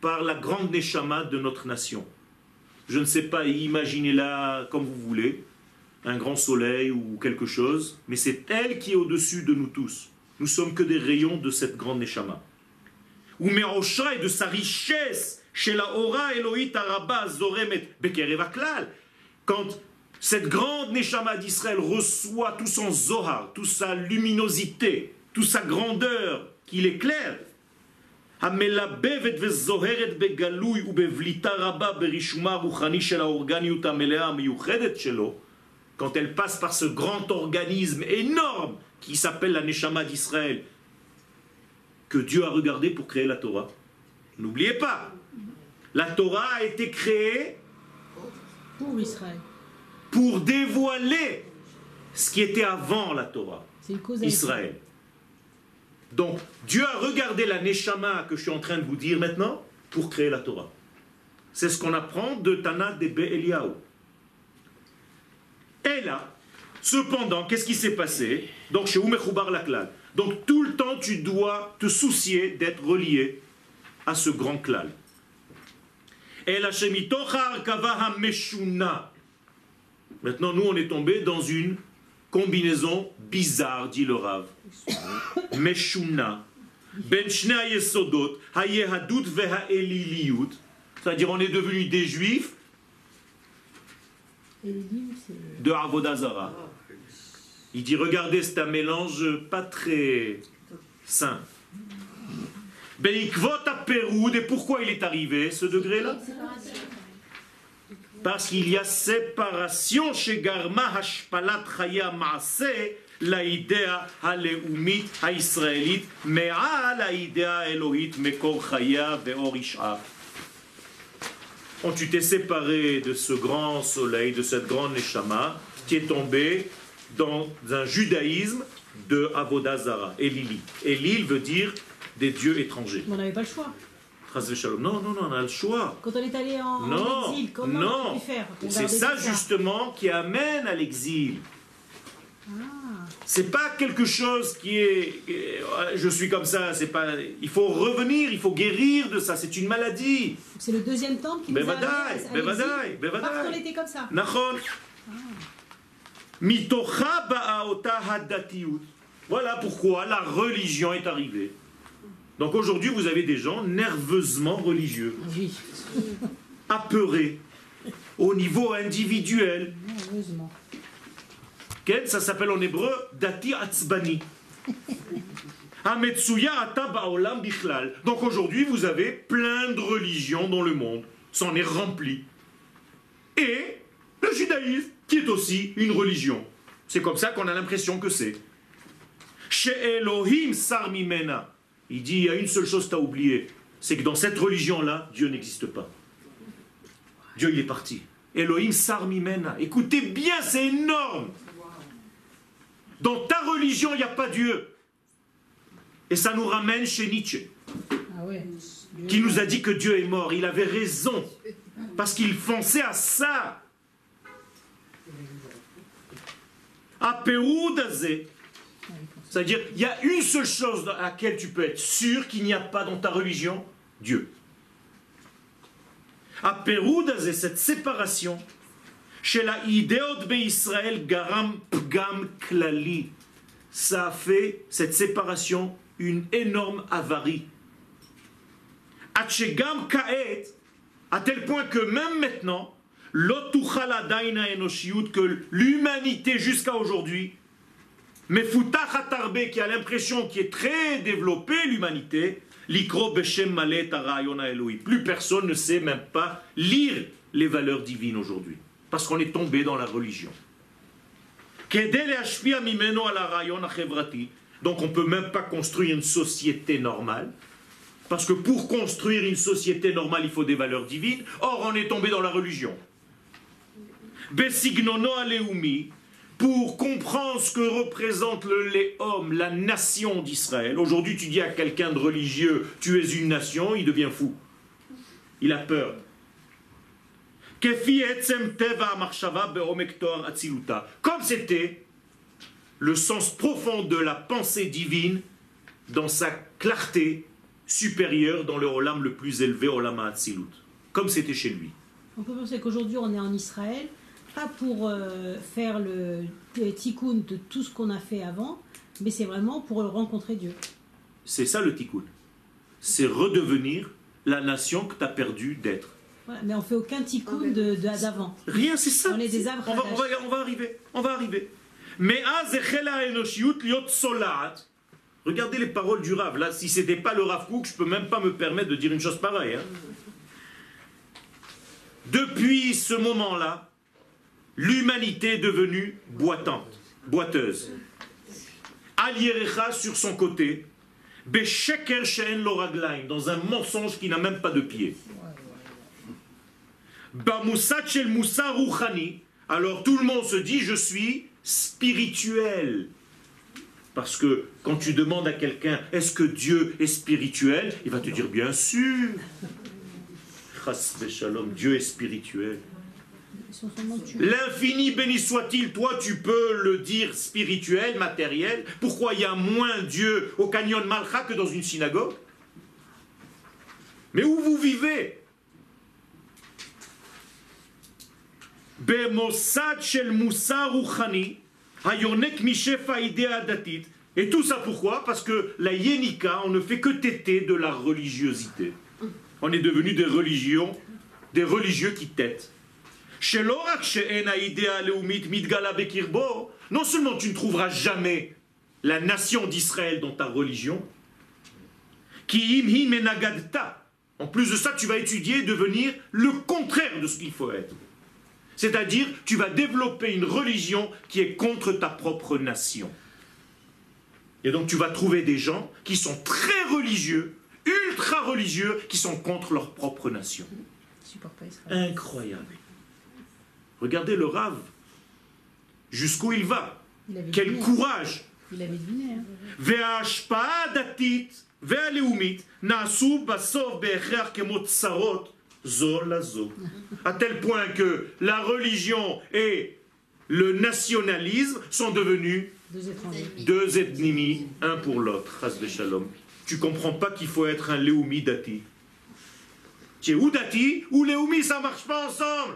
par la grande neshama de notre nation. Je ne sais pas, imaginez-la comme vous voulez, un grand soleil ou quelque chose, mais c'est elle qui est au-dessus de nous tous. Nous sommes que des rayons de cette grande neshama. Ou Meroshra et de sa richesse chez la Ora Elohit Araba Zoremet Bekerev Aklal. Quand cette grande Neshama d'Israël reçoit tout son Zohar, toute sa luminosité, toute sa grandeur, qu'il éclaire, המלבבת וזוהרת בגלוי ובבליטה רבה ברישומה הרוחני של האורגניות המלאה המיוחדת שלו, quand elle passe par ce grand organisme énorme qui s'appelle la Neshama d'Israël, que Dieu a regardé pour créer la Torah. N'oubliez pas, La Torah a été créée Pour Israël. pour dévoiler ce qui était avant la Torah, C'est une cause à Israël. Donc, Dieu a regardé la Neshama que je suis en train de vous dire maintenant pour créer la Torah. C'est ce qu'on apprend de Tana de Eliyahu. Et là, cependant, qu'est-ce qui s'est passé? Donc, chez Oumechoubar Laklal. Donc, tout le temps, tu dois te soucier d'être relié à ce grand klal. Et la. Maintenant, nous, on est tombé dans une combinaison bizarre, dit le Rav. Meshuna. Ben Yesodot, Hayehadut Vehaeliliyut. C'est-à-dire, on est devenus des juifs de Avodazara. Il dit regardez, c'est un mélange pas très sain. Beikvot à Péroud, et pourquoi il est arrivé ce degré-là? Parce qu'il y a séparation chez Garma Hashpalat Chaya Maase, la idea haïsraélite, mea la idea Elohit Mekor Chaya Veor Isha. Quand tu t'es séparé de ce grand soleil, de cette grande Neshama, tu es tombé dans un judaïsme de Avodazara, Elili. Elil veut dire des dieux étrangers. On n'avait pas le choix. Non, non, non, on a le choix. Quand on est allé en, Non, exil, comment non. on a pu faire C'est ça justement qui amène à l'exil. Ah, C'est pas quelque chose qui est, je suis comme ça. C'est pas. Il faut revenir, il faut guérir de ça. C'est une maladie. c'est le deuxième temple qui nous a Bevadaï, à bevadaï. Parce qu'on était comme ça. Nachon. Mitocha hadatiyut. Voilà pourquoi la religion est arrivée. Donc aujourd'hui, vous avez des gens nerveusement religieux, Oui, apeurés, au niveau individuel. Quel Ça s'appelle en hébreu dati atzbani. Ametsuya ata ba'olam bichlal. Donc aujourd'hui, vous avez plein de religions dans le monde. C'en est rempli. Et le judaïsme, qui est aussi une religion. C'est comme ça qu'on a l'impression que c'est. Chez Elohim sarmimena. Il dit, il y a une seule chose que tu as oublié. C'est que dans cette religion-là, Dieu n'existe pas. Dieu, il est parti. Elohim sarmimena. Écoutez bien, c'est énorme. Dans ta religion, il n'y a pas Dieu. Et ça nous ramène chez Nietzsche, Ah qui nous a dit que Dieu est mort. Il avait raison, parce qu'il pensait à ça. C'est-à-dire, il y a une seule chose à laquelle tu peux être sûr qu'il n'y a pas dans ta religion, Dieu. À Péroudazé, cette séparation, chez la Ideot Israël Garam Pgam Klali, ça a fait cette séparation une énorme avarie. Atchegam Kaet, à tel point que même maintenant, l'otuchal adaina enoshiyut, que l'humanité jusqu'à aujourd'hui, mais Hatarbe, qui a l'impression qui est très développée, l'humanité, l'ikro beshem malet. Plus personne ne sait même pas lire les valeurs divines aujourd'hui, parce qu'on est tombé dans la religion. Donc on ne peut même pas construire une société normale. Parce que pour construire une société normale, il faut des valeurs divines. Or, on est tombé dans la religion. Pour comprendre ce que représente le léom, la nation d'Israël. Aujourd'hui, tu dis à quelqu'un de religieux, tu es une nation, il devient fou. Il a peur. Comme c'était le sens profond de la pensée divine dans sa clarté supérieure dans le Olam le plus élevé, Olam Atzilut. Comme c'était chez lui. On peut penser qu'aujourd'hui on est en Israël, pas pour euh, faire le tikkun de tout ce qu'on a fait avant, mais c'est vraiment pour rencontrer Dieu. C'est ça le tikkun. C'est redevenir la nation que tu as perdu d'être. Voilà, mais on fait aucun tikkun de, de- d'avant. Rien, c'est ça. On est des arbres on va, on, va, on va arriver. On va arriver. Mais solat. Regardez les paroles du Rav. Là, si c'était pas le Rav Kook, je peux même pas me permettre de dire une chose pareille. hein. Depuis ce moment-là, l'humanité est devenue boitante, boiteuse. Alierecha sur son côté, Besheker she'en lo raglaim, dans un mensonge qui n'a même pas de pied. Bamoussat shel Moussa Rouhani. Alors tout le monde se dit je suis spirituel. Parce que quand tu demandes à quelqu'un est-ce que Dieu est spirituel, il va te dire bien sûr. Dieu est spirituel. Ils sont seulement tués. L'infini béni soit-il, toi tu peux le dire spirituel, matériel. Pourquoi il y a moins Dieu au canyon Malcha que dans une synagogue? Mais où vous vivez? Datit. Et tout ça pourquoi? Parce que la yénika, on ne fait que téter de la religiosité. On est devenu des religions, des religieux qui têtent. Non seulement tu ne trouveras jamais la nation d'Israël dans ta religion, qui im hi menagadta. En plus de ça, tu vas étudier et devenir le contraire de ce qu'il faut être. C'est-à-dire, tu vas développer une religion qui est contre ta propre nation. Et donc, tu vas trouver des gens qui sont très religieux, ultra religieux, qui sont contre leur propre nation. Incroyable. Regardez le Rav. Jusqu'où il va. Il avait Quel deviné. courage. Il avait deviné. hein. וההשפעה הדתית והלאומית נעשו בסוף בהכרח כמו צרות זו לזו. À tel point que la religion et le nationalisme sont devenus Deux étrangers. deux ennemis, un pour l'autre. Chas shalom. Tu comprends pas qu'il faut être un Léoumi dati. Tu es ou dati ou Léoumi, ça marche pas ensemble.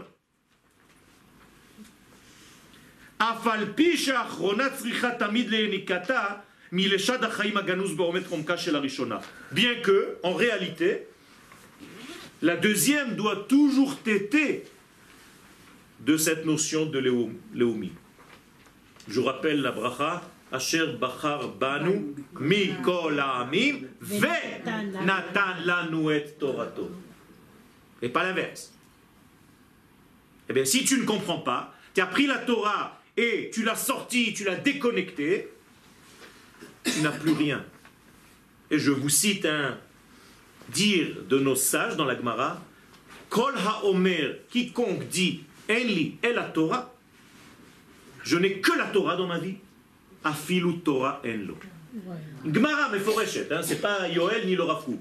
Bien que, en réalité, la deuxième doit toujours téter de cette notion de Léoum- Léoumi. Je rappelle la bracha, Asher Bachar Banu, Mikol Ha'amim, Ve Natan Lanu et Torato. Et pas l'inverse. Eh bien, si tu ne comprends pas, tu as pris la Torah et tu l'as sortie, tu l'as déconnectée, tu n'as plus rien. Et je vous cite un dire de nos sages dans la Gemara, Kol HaOmer, quiconque dit Enli et la Torah, je n'ai que la Torah dans ma vie, Afilu Torah Enlo. Gemara Meforeshet, hein, c'est pas Yoel ni le Rav Kook.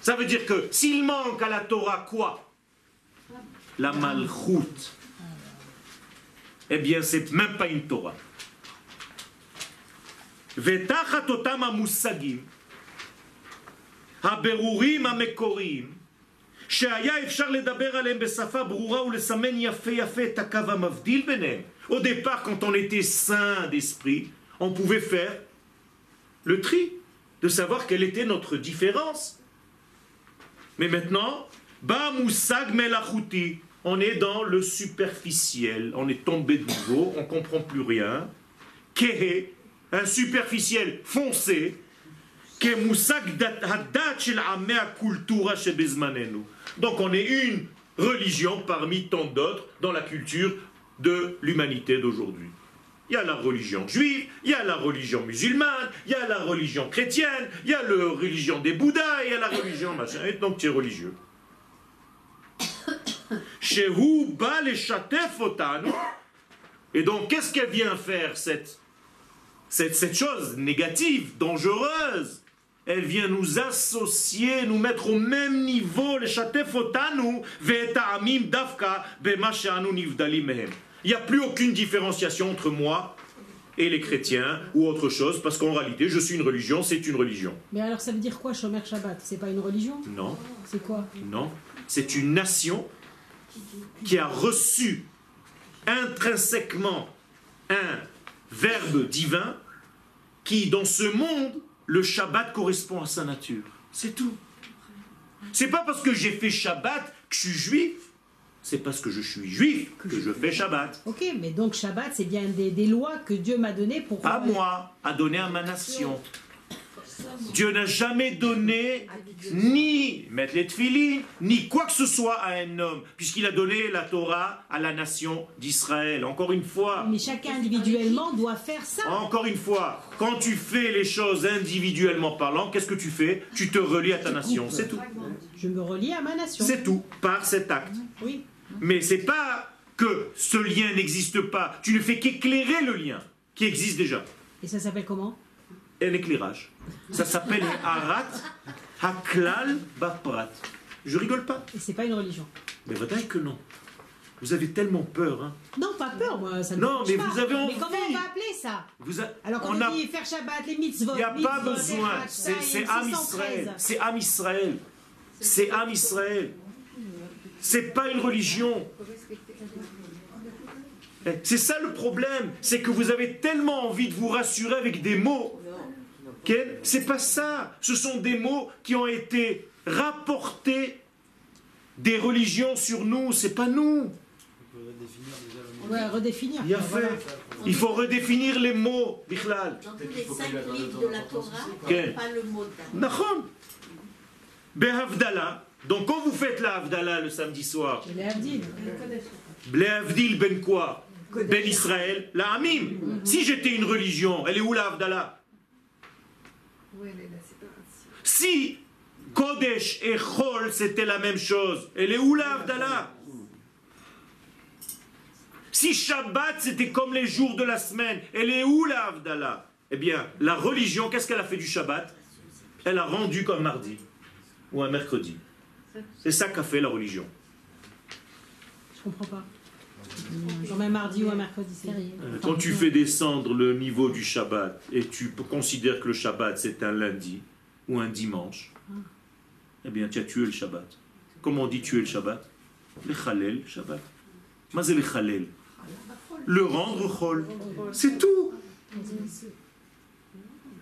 Ça veut dire que s'il manque à la Torah quoi? La Malchut. Eh bien, c'est même pas une Torah. ותחת אותם המושגים, הבירורים המקוריים, שהיה אפשר לדבר עליהם בשפה ברורה ולסמן יפה יפה את הקו המבדיל ביניהם. Au départ, quand on était saint d'esprit, on pouvait faire le tri, de savoir quelle était notre différence. Mais maintenant, ba moussag melachuti, on est dans le superficiel, on est tombé de nouveau, on comprend plus rien. Un superficiel foncé. Donc on est une religion parmi tant d'autres dans la culture de l'humanité d'aujourd'hui. Il y a la religion juive, il y a la religion musulmane, il y a la religion chrétienne, il y a la religion des Bouddhas, il y a la religion machin. Et donc tu es religieux. Shehu ba otanu. Et donc qu'est-ce qu'elle vient faire cette, cette, cette chose négative, dangereuse? Elle vient nous associer, nous mettre au même niveau, les otanu, ve'et ha'amim davka bema she'anu nivdalim mehem. Il n'y a plus aucune différenciation entre moi et les chrétiens ou autre chose, parce qu'en réalité, je suis une religion, c'est une religion. Mais alors ça veut dire quoi, Shomer Shabbat? C'est pas une religion? Non, C'est quoi? Non. C'est une nation qui a reçu intrinsèquement un verbe divin qui, dans ce monde, le Shabbat correspond à sa nature. C'est tout. C'est pas parce que j'ai fait Shabbat que je suis juif. C'est parce que je suis juif que je fais Shabbat. Ok, mais donc Shabbat, c'est bien des, des lois que Dieu m'a données pour... Pas moi, à donner à ma nation. Dieu n'a jamais donné ni mettre les ni quoi que ce soit à un homme, puisqu'il a donné la Torah à la nation d'Israël. Encore une fois, Mais chacun individuellement doit faire ça. encore une fois, quand tu fais les choses individuellement parlant, qu'est-ce que tu fais? Tu te relis à ta nation, c'est tout. Je me relie à ma nation. C'est tout, par cet acte. Oui. Mais c'est pas que ce lien n'existe pas. Tu ne fais qu'éclairer le lien qui existe déjà. Et ça s'appelle comment? Un éclairage. Ça s'appelle Harat Haklal Baprat. Je rigole pas. Et c'est pas une religion. Mais vrai que non. Vous avez tellement peur. Hein. Non, pas peur, moi, ça ne Non, mais vous avez Mais envie. comment on va appeler ça Vous a- Alors quand on on, a- dit faire Shabbat, les mitzvot, Il n'y a pas mitzvot, besoin. C'est Am 613. Israël. C'est Am Israël. C'est Am Israël. C'est pas une religion. Eh, C'est ça le problème. C'est que vous avez tellement envie de vous rassurer avec des mots. Ken, C'est pas ça. Ce sont des mots qui ont été rapportés des religions sur nous. C'est pas nous. On peut définir déjà le mot. Ouais, redéfinir. Il Voilà. fait. Il faut redéfinir les mots, Bichlal. Dans tous les cinq livres de la Torah, il Quel n'y a pas le mot. Nachon. Behavdala. Donc quand vous faites la Havdala le samedi soir. Blehavdil ben quoi? Ben Israël, la Hamim. Si j'étais une religion, elle est où la Havdala Si Kodesh et Chol c'était la même chose, elle est où la Havdala Si Shabbat c'était comme les jours de la semaine, elle est où la Havdala Eh bien, la religion, qu'est-ce qu'elle a fait du Shabbat? Elle a rendu comme mardi ou un mercredi. C'est ça qu'a fait la religion. Je comprends pas. Mardi ou un mercredi, Euh, Quand tu fais descendre le niveau du Shabbat et tu considères que le Shabbat c'est un lundi ou un dimanche, eh bien tu as tué le Shabbat. Comment on dit tuer le Shabbat? Le Chalel Shabbat. Mais le Chalel. Le rendre Chol. C'est tout.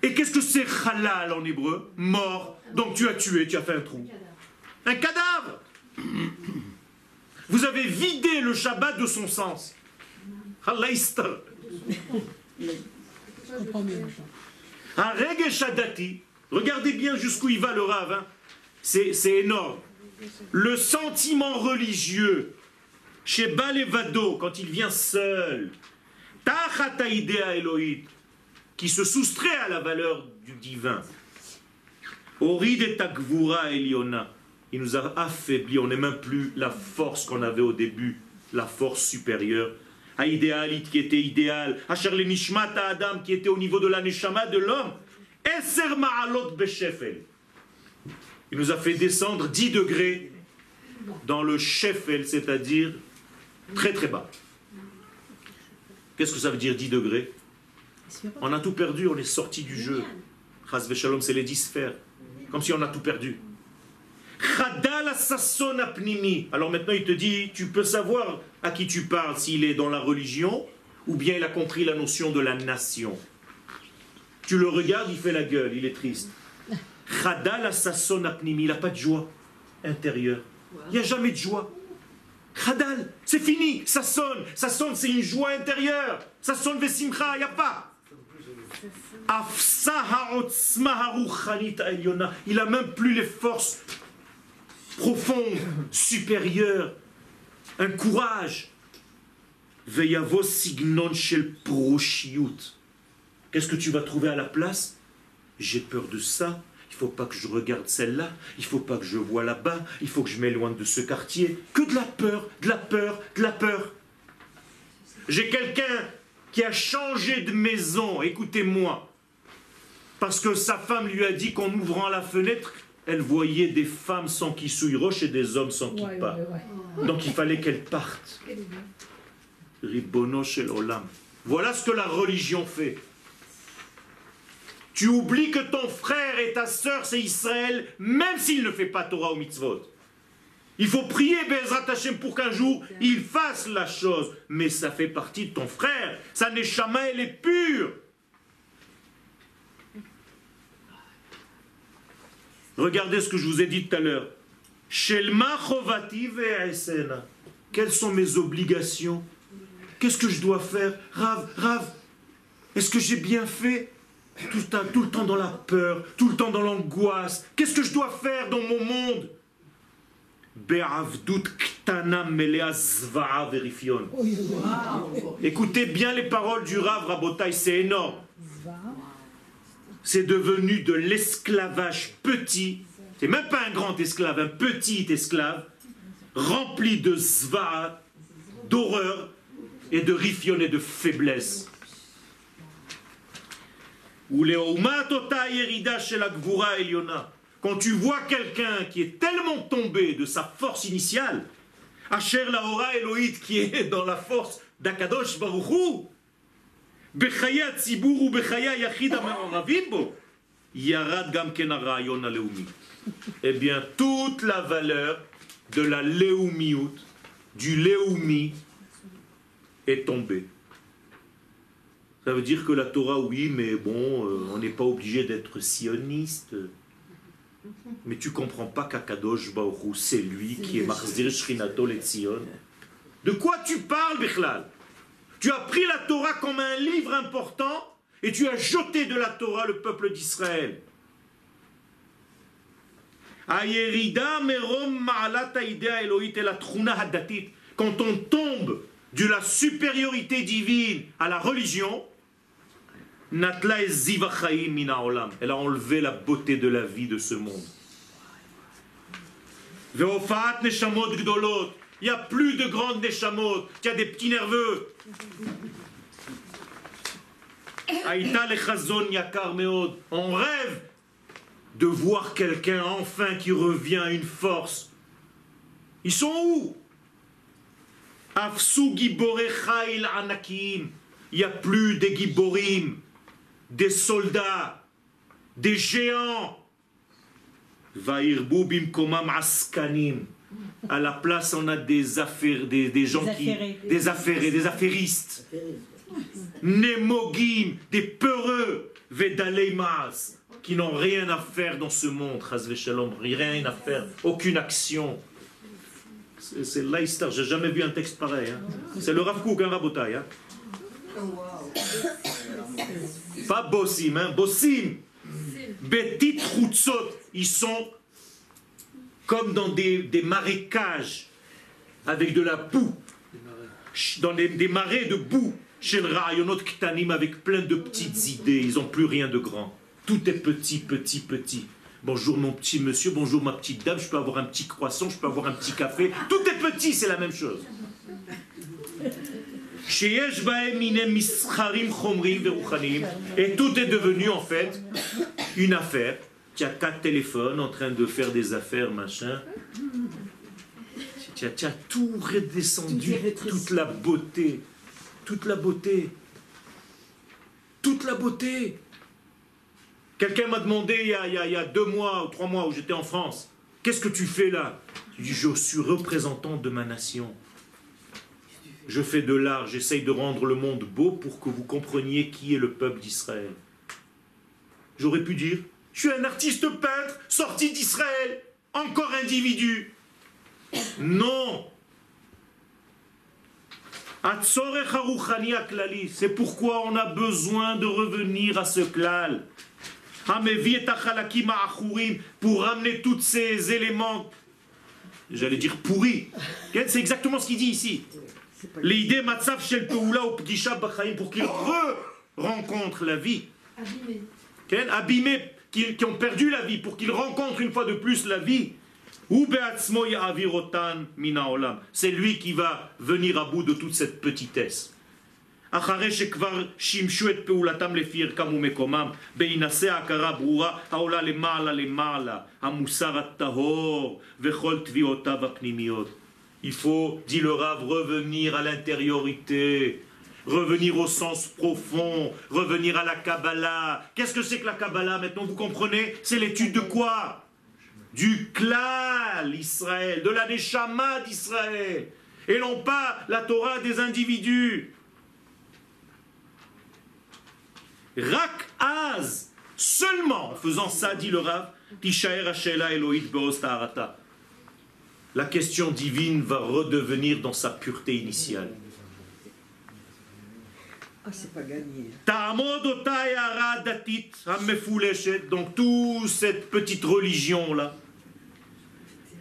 Et qu'est-ce que c'est Halal en hébreu? Mort. Donc tu as tué, tu as fait un trou. Un cadavre Vous avez vidé le Shabbat de son sens. Un regesh hadati, regardez bien jusqu'où il va le rave, hein. c'est énorme. Le sentiment religieux chez Balevado, quand il vient seul, Tachata idea qui se soustrait à la valeur du divin, Orid et Takvura Eliona, il nous a affaiblis, on n'est même plus la force qu'on avait au début, la force supérieure. Aïdéalit qui était idéal, Asher le Nishmata Adam qui était au niveau de la Neshama de l'homme, Eser Ma'alot Beshefel. Il nous a fait descendre 10 degrés dans le Shefel, c'est-à-dire très très bas. Qu'est-ce que ça veut dire 10 degrés? On a tout perdu, on est sorti du jeu. Chas Veshalom, c'est les 10 sphères. Comme si on a tout perdu. Chadal Sasson Apnimi. Alors maintenant, il te dit, tu peux savoir à qui tu parles, s'il est dans la religion ou bien il a compris la notion de la nation. Tu le regardes, il fait la gueule, il est triste. Chadal Sasson Apnimi, il n'a pas de joie intérieure. Il n'y a jamais de joie. Chadal, c'est fini, ça sonne, ça sonne, c'est une joie intérieure. Ça sonne Vesimcha, il n'y a pas. Il n'a même plus les forces profondes, supérieures, un courage. Veyavo signon shel proshiyut. Qu'est-ce que tu vas trouver à la place? J'ai peur de ça. Il faut pas que je regarde celle-là. Il faut pas que je vois là-bas. Il faut que je m'éloigne de ce quartier. Que de la peur, de la peur, de la peur. J'ai quelqu'un qui a changé de maison. Écoutez-moi. Parce que sa femme lui a dit qu'en ouvrant la fenêtre, elle voyait des femmes sans roche et des hommes sans qui pas. Donc il fallait qu'elle parte. Ribono shel olam. Voilà ce que la religion fait. Tu oublies que ton frère et ta sœur, c'est Israël, même s'il ne fait pas Torah ou mitzvot. Il faut prier Bezrat Hashem pour qu'un jour il fasse la chose. Mais ça fait partie de ton frère. Sa neshama, elle est pure. Regardez ce que je vous ai dit tout à l'heure. Shelma chovati. Quelles sont mes obligations? Qu'est-ce que je dois faire? Rav, Rav, est-ce que j'ai bien fait? Tout le, temps, tout le temps dans la peur, tout le temps dans l'angoisse. Qu'est-ce que je dois faire dans mon monde? Écoutez bien les paroles du Rav Rabotai, c'est énorme. C'est devenu de l'esclavage petit. C'est même pas un grand esclave, un petit esclave, rempli de zva, d'horreur et de rifion et de faiblesse. Ou Eliona. Quand tu vois quelqu'un qui est tellement tombé de sa force initiale, Asher la Hora Elohit qui est dans la force d'Akadosh Baruchou, Eh bien, toute la valeur de la Leumiout, du Leumi, est tombée. Ça veut dire que la Torah, oui, mais bon, euh, on n'est pas obligé d'être sioniste. Mais tu comprends pas qu'Akadosh Baruch c'est lui qui est Marzir Shrinato et Sion. De quoi tu parles, Bichlal? Tu as pris la Torah comme un livre important et tu as jeté de la Torah le peuple d'Israël. Quand on tombe de la supériorité divine à la religion. Elle a enlevé la beauté de la vie de ce monde. Ve'ofaat neshamot gdolot. Il n'y a plus de grandes neshamot. Il y a des petits nerveux. (laughs) Aïta lechazon yakar meod. On rêve de voir quelqu'un enfin qui revient à une force. Ils sont où? Afsu anakim. Il n'y a plus des giborim, des soldats, des géants. Vairbu bimkomam askanim. À la place, on a des affaires, des, des gens qui, affairés. des affairés, des affairistes. Nemogim, des peureux, Vedaleimas, qui n'ont rien à faire dans ce monde, rien à faire, aucune action. C'est l'Aïstar, j'ai jamais vu un texte pareil. hein. C'est le Rav Kook, un rabotaï. Hein. Pas Bossim, hein, Bossim. Betit Routsot, ils sont comme dans des, marécages avec de la boue, dans des, des marais de boue, chez le Rayonot Ktanim avec plein de petites idées, ils n'ont plus rien de grand. Tout est petit, petit, petit. Bonjour mon petit monsieur, bonjour ma petite dame, je peux avoir un petit croissant, je peux avoir un petit café. Tout est petit, c'est la même chose. Et tout est devenu en fait une affaire. Tu as quatre téléphones en train de faire des affaires, machin. Tu as, tu as tout redescendu, toute la beauté. Toute la beauté. Toute la beauté. Quelqu'un m'a demandé il y, a, il y a- il y a deux mois ou trois mois où j'étais en France, qu'est-ce que tu fais là? Je suis représentant de ma nation. Je fais de l'art, j'essaye de rendre le monde beau pour que vous compreniez qui est le peuple d'Israël. J'aurais pu dire, je suis un artiste peintre sorti d'Israël, encore individu. Non. Aklali. C'est pourquoi on a besoin de revenir à ce klal. Pour ramener tous ces éléments, j'allais dire pourris. C'est exactement ce qu'il dit ici. L'idée matzav shel ou pgisha pour qu'ils rencontrent la vie. Ken, abîmés, qui, qui ont perdu la vie, pour qu'ils rencontrent une fois de plus la vie. Ou be'atzmo ya'avir otan mina olam. C'est lui qui va venir à bout de toute cette petitesse. אחרי שכבר שימשו את פעולתם לפי ערכם ומקומם, בהינשא ההכרה ברורה העולה למעלה למעלה, המוסר הטהור וכל תביעותיו הפנימיות. Il faut, dit le Rav, revenir à l'intériorité, revenir au sens profond, revenir à la Kabbalah. Qu'est-ce que c'est que la Kabbalah maintenant Vous comprenez? C'est l'étude de quoi? Du klal Israël, de la Neshama d'Israël, et non pas la Torah des individus. Rak Az, seulement en faisant ça, dit le Rav. La question divine va redevenir dans sa pureté initiale. Ah, c'est pas gagné. Datit mefouleshet, donc toute cette petite religion-là.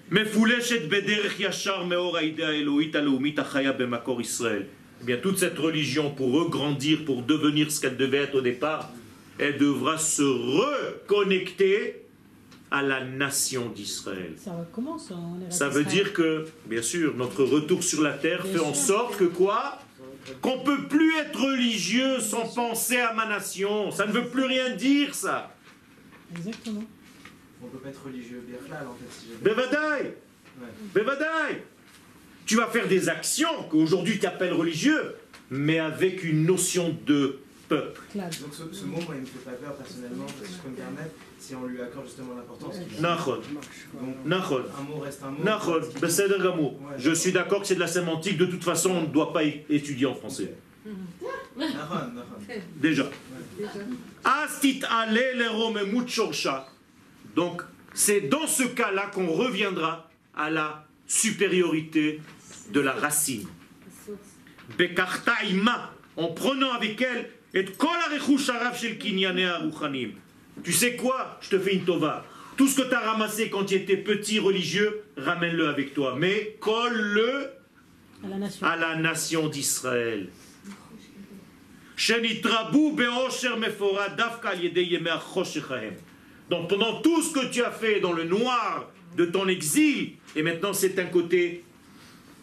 Mefouleshet bederech yashar meor aïda elohit alaoumit achaya bemakor Israël. Eh bien, toute cette religion, pour regrandir, pour devenir ce qu'elle devait être au départ, elle devra se reconnecter à la nation d'Israël. Ça recommence. Hein, on est Ça veut dire que, bien sûr, notre retour sur la terre bien fait sûr. en sorte que quoi? Qu'on peut plus être religieux sans penser à ma nation. Ça ne veut plus rien dire, ça. Exactement. On peut pas être religieux Berlal en fait si jamais. Bevadaï Ouais. Bevadaï Tu vas faire des actions qu'aujourd'hui tu appelles religieux, mais avec une notion de peuple. Donc ce, ce mot, moi, il me fait pas peur personnellement, si je peux me permettre, si on lui accorde justement l'importance. qu'il a. Nachon, Nachon, un mot reste un mot. Nachon, Beseder Gamour. Je suis d'accord que c'est de la sémantique, de toute façon on ne doit pas étudier en français. (laughs) Déjà. Astit ale le romemut shorsha. Donc, c'est dans ce cas-là qu'on reviendra à la supériorité de la racine. Bekarta ima, en prenant avec elle Tu sais quoi? Je te fais une tova. Tout ce que tu as ramassé quand tu étais petit religieux, ramène-le avec toi. Mais colle-le À la nation. d'Israël. Donc pendant tout ce que tu as fait dans le noir de ton exil, et maintenant c'est un côté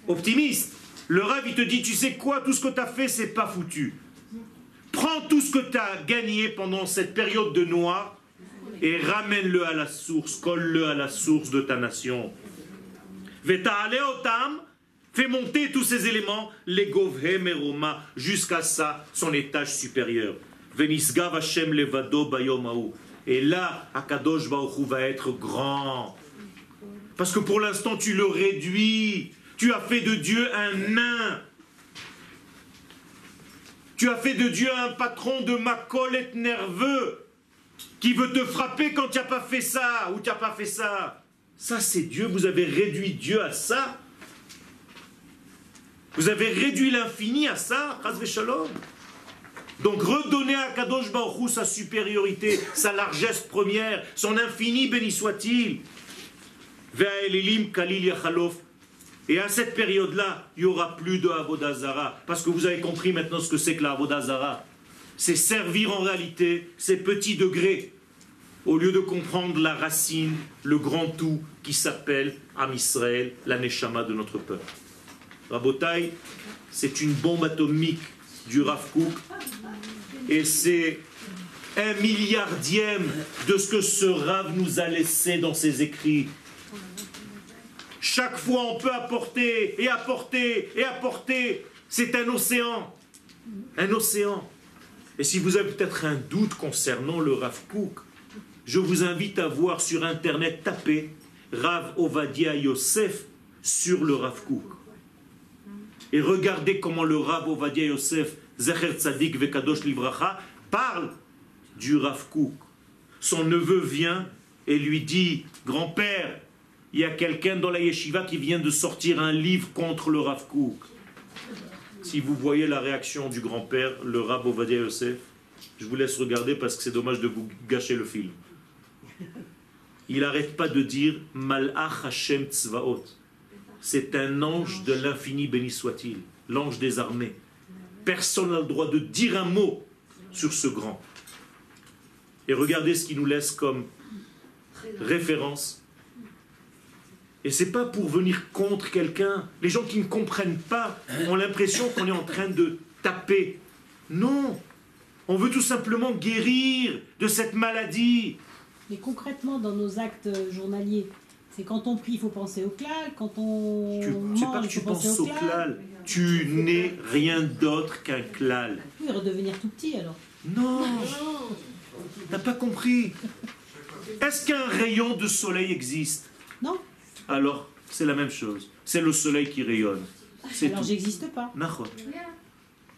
optimiste, le il te dit, tu sais quoi, tout ce que tu as fait, c'est pas foutu. Prends tout ce que tu as gagné pendant cette période de noir et ramène-le à la source, colle-le à la source de ta nation. Veta'ale otam, fais monter tous ces éléments, les Roma, jusqu'à ça, son étage supérieur. Venisgav Hashem levado. Et là, Akadosh Hu va être grand. Parce que pour l'instant, tu le réduis. Tu as fait de Dieu un nain. Tu as fait de Dieu un patron de macolette nerveux qui veut te frapper quand tu n'as pas fait ça ou tu n'as pas fait ça. Ça, c'est Dieu. Vous avez réduit Dieu à ça. Vous avez réduit l'infini à ça. Chas v'shalom. Donc redonner à Kadosh Baruch sa supériorité, sa largesse première, son infini béni soit-il. Ve'aelilim kalil yachalof. Et à cette période-là, il n'y aura plus de Avodazara. Parce que vous avez compris maintenant ce que c'est que la. C'est servir en réalité ces petits degrés au lieu de comprendre la racine, le grand tout qui s'appelle Am Israël, la de notre peuple. Rabotai, c'est une bombe atomique du Rav Kook et c'est un milliardième de ce que ce Rav nous a laissé dans ses écrits. Chaque fois, on peut apporter et apporter et apporter. C'est un océan. Un océan. Et si vous avez peut-être un doute concernant le Rav Kook, je vous invite à voir sur Internet, taper Rav Ovadia Yosef sur le Rav Kook. Et regardez comment le Rav Ovadia Yosef, Zecher Tzadik Vekadosh Livracha, parle du Rav Kook. Son neveu vient et lui dit Grand-père, il y a quelqu'un dans la yeshiva qui vient de sortir un livre contre le Rav Kook. Si vous voyez la réaction du grand-père, le Rav Ovadia Yosef, je vous laisse regarder parce que c'est dommage de vous gâcher le film. Il n'arrête pas de dire Malach Hashem Tzvaot. C'est un ange de l'infini, béni soit-il, l'ange des armées. Personne n'a le droit de dire un mot sur ce grand. Et regardez ce qu'il nous laisse comme référence. Et c'est pas pour venir contre quelqu'un. Les gens qui ne comprennent pas ont l'impression qu'on est en train de taper. Non, on veut tout simplement guérir de cette maladie. Mais concrètement, dans nos actes journaliers, c'est quand on prie, il faut penser au clal. Quand on Tu mange, pas que il tu faut penser penses au clal. Tu n'es rien d'autre qu'un klal. Oui, redevenir tout petit alors. Non, t'as pas compris. Est-ce qu'un rayon de soleil existe? Non, Alors, c'est la même chose. C'est le soleil qui rayonne. C'est alors tout. j'existe pas.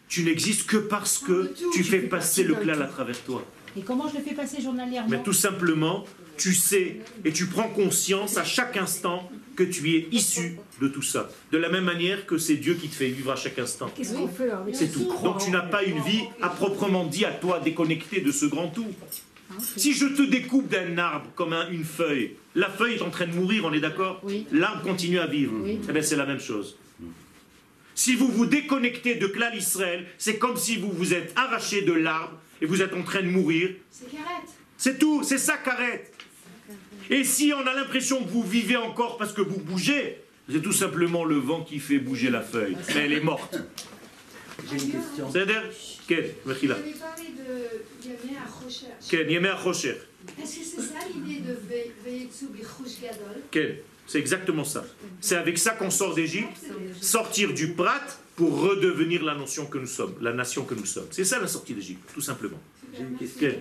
Tu n'existes que parce que tu fais passer le klal à travers toi. Et comment je le fais passer journalièrement Mais tout simplement, tu sais et tu prends conscience à chaque instant que tu es issu de tout ça. De la même manière que c'est Dieu qui te fait vivre à chaque instant. Qu'est-ce qu'on fait alors avec C'est ce tout. croix Donc tu n'as pas une vie à proprement dit à toi déconnectée de ce grand tout. Si je te découpe d'un arbre comme un- une feuille, la feuille est en train de mourir, on est d'accord Oui. L'arbre continue à vivre. Oui. Eh bien, c'est la même chose. Si vous vous déconnectez de Klal Israël, c'est comme si vous vous êtes arraché de l'arbre et vous êtes en train de mourir. C'est carrette. C'est tout, c'est ça qu'arrête. Et si on a l'impression que vous vivez encore parce que vous bougez, c'est tout simplement le vent qui fait bouger la feuille. Mais elle est morte. J'ai une question. C'est-à-dire Ken, Mechila. Vous avez parlé de Yamé à Rocher. Ken, Yemé Achocher. Est-ce que c'est ça l'idée de Veyetsu Gadol? C'est exactement ça. C'est avec ça qu'on sort d'Égypte, sortir du Prat pour redevenir la nation que nous sommes, la nation que nous sommes. C'est ça la sortie d'Égypte, tout simplement. J'ai une question.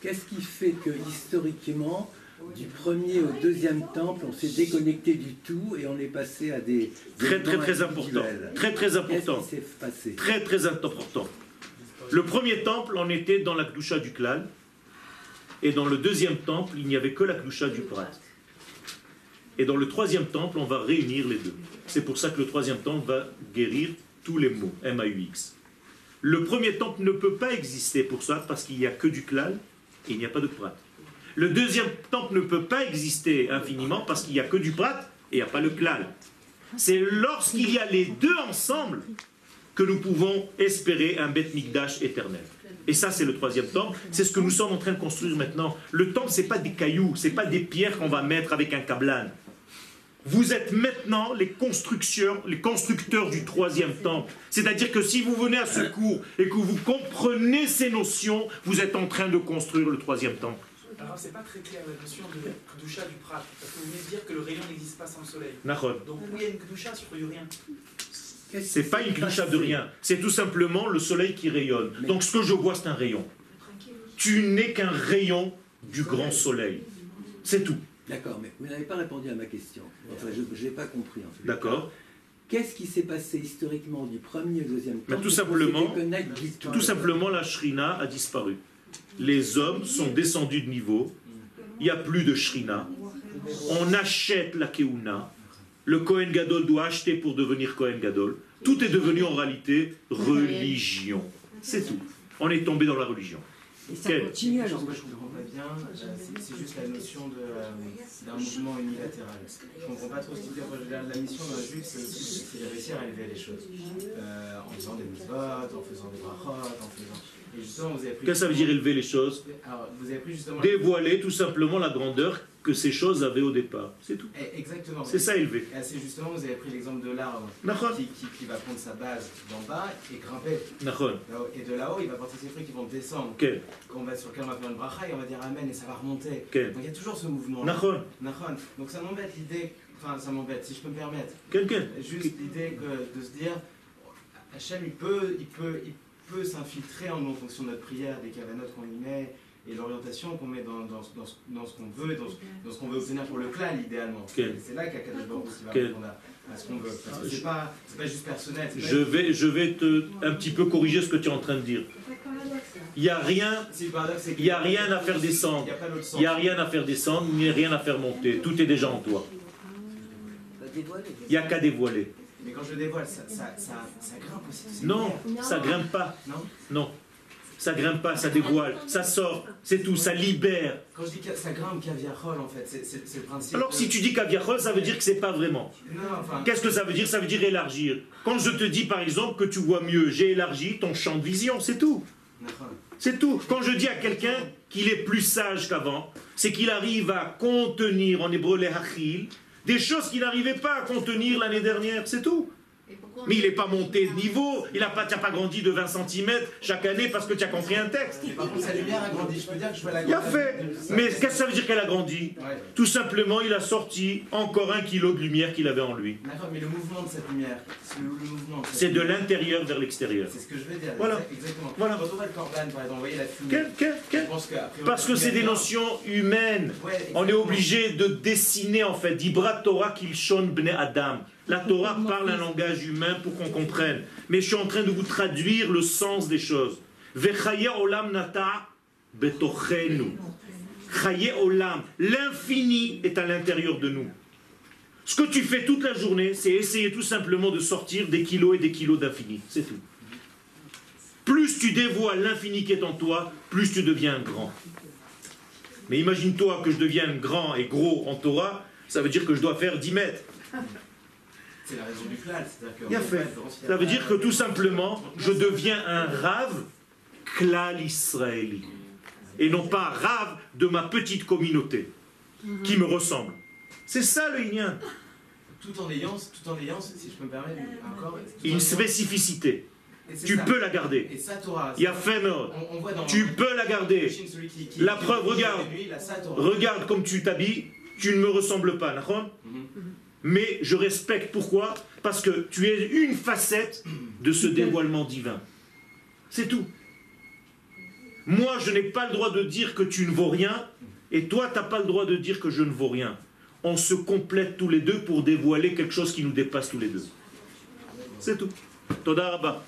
Qu'est-ce qui fait que historiquement, du premier au deuxième temple, on s'est déconnecté du tout et on est passé à des très très très important. Très très important. passé Très très important. Le premier temple, on était dans la Kdusha du Klal. Et dans le deuxième temple, il n'y avait que la Kdusha du Prat. Et dans le troisième temple, on va réunir les deux. C'est pour ça que le troisième temple va guérir tous les mots, M-A-U-X. Le premier temple ne peut pas exister pour ça parce qu'il n'y a que du Klal et il n'y a pas de Prat. Le deuxième temple ne peut pas exister infiniment parce qu'il n'y a que du Prat et il n'y a pas le Klal. C'est lorsqu'il y a les deux ensemble que nous pouvons espérer un Beth Mikdash éternel. Et ça, c'est le troisième temple. C'est ce que nous sommes en train de construire maintenant. Le temple, c'est pas des cailloux, c'est pas des pierres qu'on va mettre avec un câblan. Vous êtes maintenant les constructeurs, les constructeurs du troisième temple. C'est-à-dire que si vous venez à ce cours et que vous comprenez ces notions, vous êtes en train de construire le troisième temple. Alors, c'est pas très clair la notion de Kdusha du Prat. Parce que vous venez de dire que le rayon n'existe pas sans le soleil. Nahon. Donc, où il y a une Kdusha sur du rien? C'est pas une clichade de rien. C'est tout simplement le soleil qui rayonne. Mais- Donc ce que je vois, c'est un rayon. Tu n'es qu'un rayon du grand soleil. C'est tout. D'accord, mais vous n'avez pas répondu à ma question. Enfin, je ne l'ai pas compris en fait. D'accord Qu'est-ce qui s'est passé historiquement du premier au deuxième Mais temple tout simplement- Tout simplement, la Shrina a disparu. Les hommes sont descendus de niveau. Il n'y a plus de Shrina. On achète la Keuna. Le Kohen Gadol doit acheter pour devenir Kohen Gadol. Tout est devenu en réalité religion. C'est tout. On est tombé dans la religion. Et ça Quel- continue alors. je comprends pas bien, euh, c'est juste la notion de, euh, d'un mouvement unilatéral. Je comprends pas trop ce qu'il dire, La mission d'un juif, c'est de réussir à élever les choses. Euh, en faisant des mitzvot, en faisant des brachot, en faisant. Et justement, vous avez pris. Qu'est-ce que ça veut dire élever les choses Alors, vous avez pris justement. Dévoiler tout simplement la grandeur que ces choses avaient au départ. C'est tout. Eh, Exactement. C'est ça élever. Et C'est justement, vous avez pris l'exemple de l'arbre qui, qui, qui va prendre sa base d'en bas et grimper. Et de là-haut, il va porter ses fruits qui vont descendre. Ok. Quand on va sur lequel on va faire une bracha et on va dire Amen et ça va remonter. Donc il y a toujours ce mouvement. Donc ça m'embête l'idée, enfin ça m'embête, si je peux me permettre, Quelqu'un. juste l'idée de se dire, Hachem il peut, il peut, il peut s'infiltrer en nous en fonction de notre prière, des cavanotes qu'on y met et l'orientation qu'on met dans, dans, dans ce, dans ce qu'on veut, dans ce, dans ce qu'on veut obtenir pour le clan idéalement. C'est là qu'Akadosh Baruch Hu, il va Ok. répondre à, à ce qu'on veut. Parce que Je- c'est pas, c'est pas juste personnel. pas Je vais, je vais te un petit peu corriger ce que tu es en train de dire. Il n'y a rien, il y a rien à faire descendre. Il n'y a il y a rien à faire descendre, ni rien à faire monter. Tout est déjà en toi. Il n'y a qu'à dévoiler. Mais quand je dévoile, ça, ça, ça, ça grimpe aussi. Non, ça grimpe pas. Non? Non, ça grimpe pas, ça dévoile, ça sort. C'est tout, ça libère. Quand je dis que ça grimpe caviarol, en fait, c'est- le principe. Alors si tu dis caviarol, ça veut dire que c'est pas vraiment. Enfin. Qu'est-ce que ça veut dire? Ça veut dire élargir. Quand je te dis par exemple que tu vois mieux, j'ai élargi ton champ de vision, c'est tout. C'est tout. Quand je dis à quelqu'un qu'il est plus sage qu'avant, c'est qu'il arrive à contenir, en hébreu les hachil, des choses qu'il n'arrivait pas à contenir l'année dernière, c'est tout. Mais il n'est pas monté de niveau, il n'a pas, pas grandi de 20 cm chaque année parce que tu as compris un texte. Mais par contre, sa lumière a grandi. Je peux dire que je vois la Il a fait. Mais qu'est-ce que ça veut dire qu'elle a grandi? Ouais. Tout simplement, il a sorti encore un kilo de lumière qu'il avait en lui. D'accord, mais le mouvement de cette lumière, c'est le, le mouvement. cette C'est de l'intérieur vers l'extérieur. C'est ce que je veux dire. Voilà. exact- Exactement. Voilà. Quand on voit le corban, par exemple, vous voyez la fumée. Quel- quel- quel- Je pense qu'après, Parce que c'est des notions humaines. Ouais, On est obligé de dessiner en fait. Dibra Torah kilshon bne Adam. La Torah parle un langage humain pour qu'on comprenne. Mais je suis en train de vous traduire le sens des choses. Olam nata olam. L'infini est à l'intérieur de nous. Ce que tu fais toute la journée, c'est essayer tout simplement de sortir des kilos et des kilos d'infini. C'est tout. Plus tu dévoiles l'infini qui est en toi, plus tu deviens grand. Mais imagine-toi que je devienne grand et gros en Torah, ça veut dire que je dois faire 10 mètres. C'est la raison du klal. c'est-à-dire que Ça veut dire que tout simplement, je deviens un rave klal israéli. Et non pas rave de ma petite communauté qui me ressemble. C'est ça le Inyan. Tout en ayant, tout en ayant, si je peux me permettre, encore. en Une spécificité. Tu ça. peux la garder. Et ça, Torah. Il y a fait On, on voit dans. Tu peux la garder. celui qui- qui- La qui- preuve, regarde. Lui, ça. Regarde comme tu t'habilles, tu ne me ressembles pas, Mhm mais je respecte. Pourquoi? Parce que tu es une facette de ce dévoilement divin. C'est tout. Moi, je n'ai pas le droit de dire que tu ne vaux rien, et toi, tu n'as pas le droit de dire que je ne vaux rien. On se complète tous les deux pour dévoiler quelque chose qui nous dépasse tous les deux. C'est tout. Toda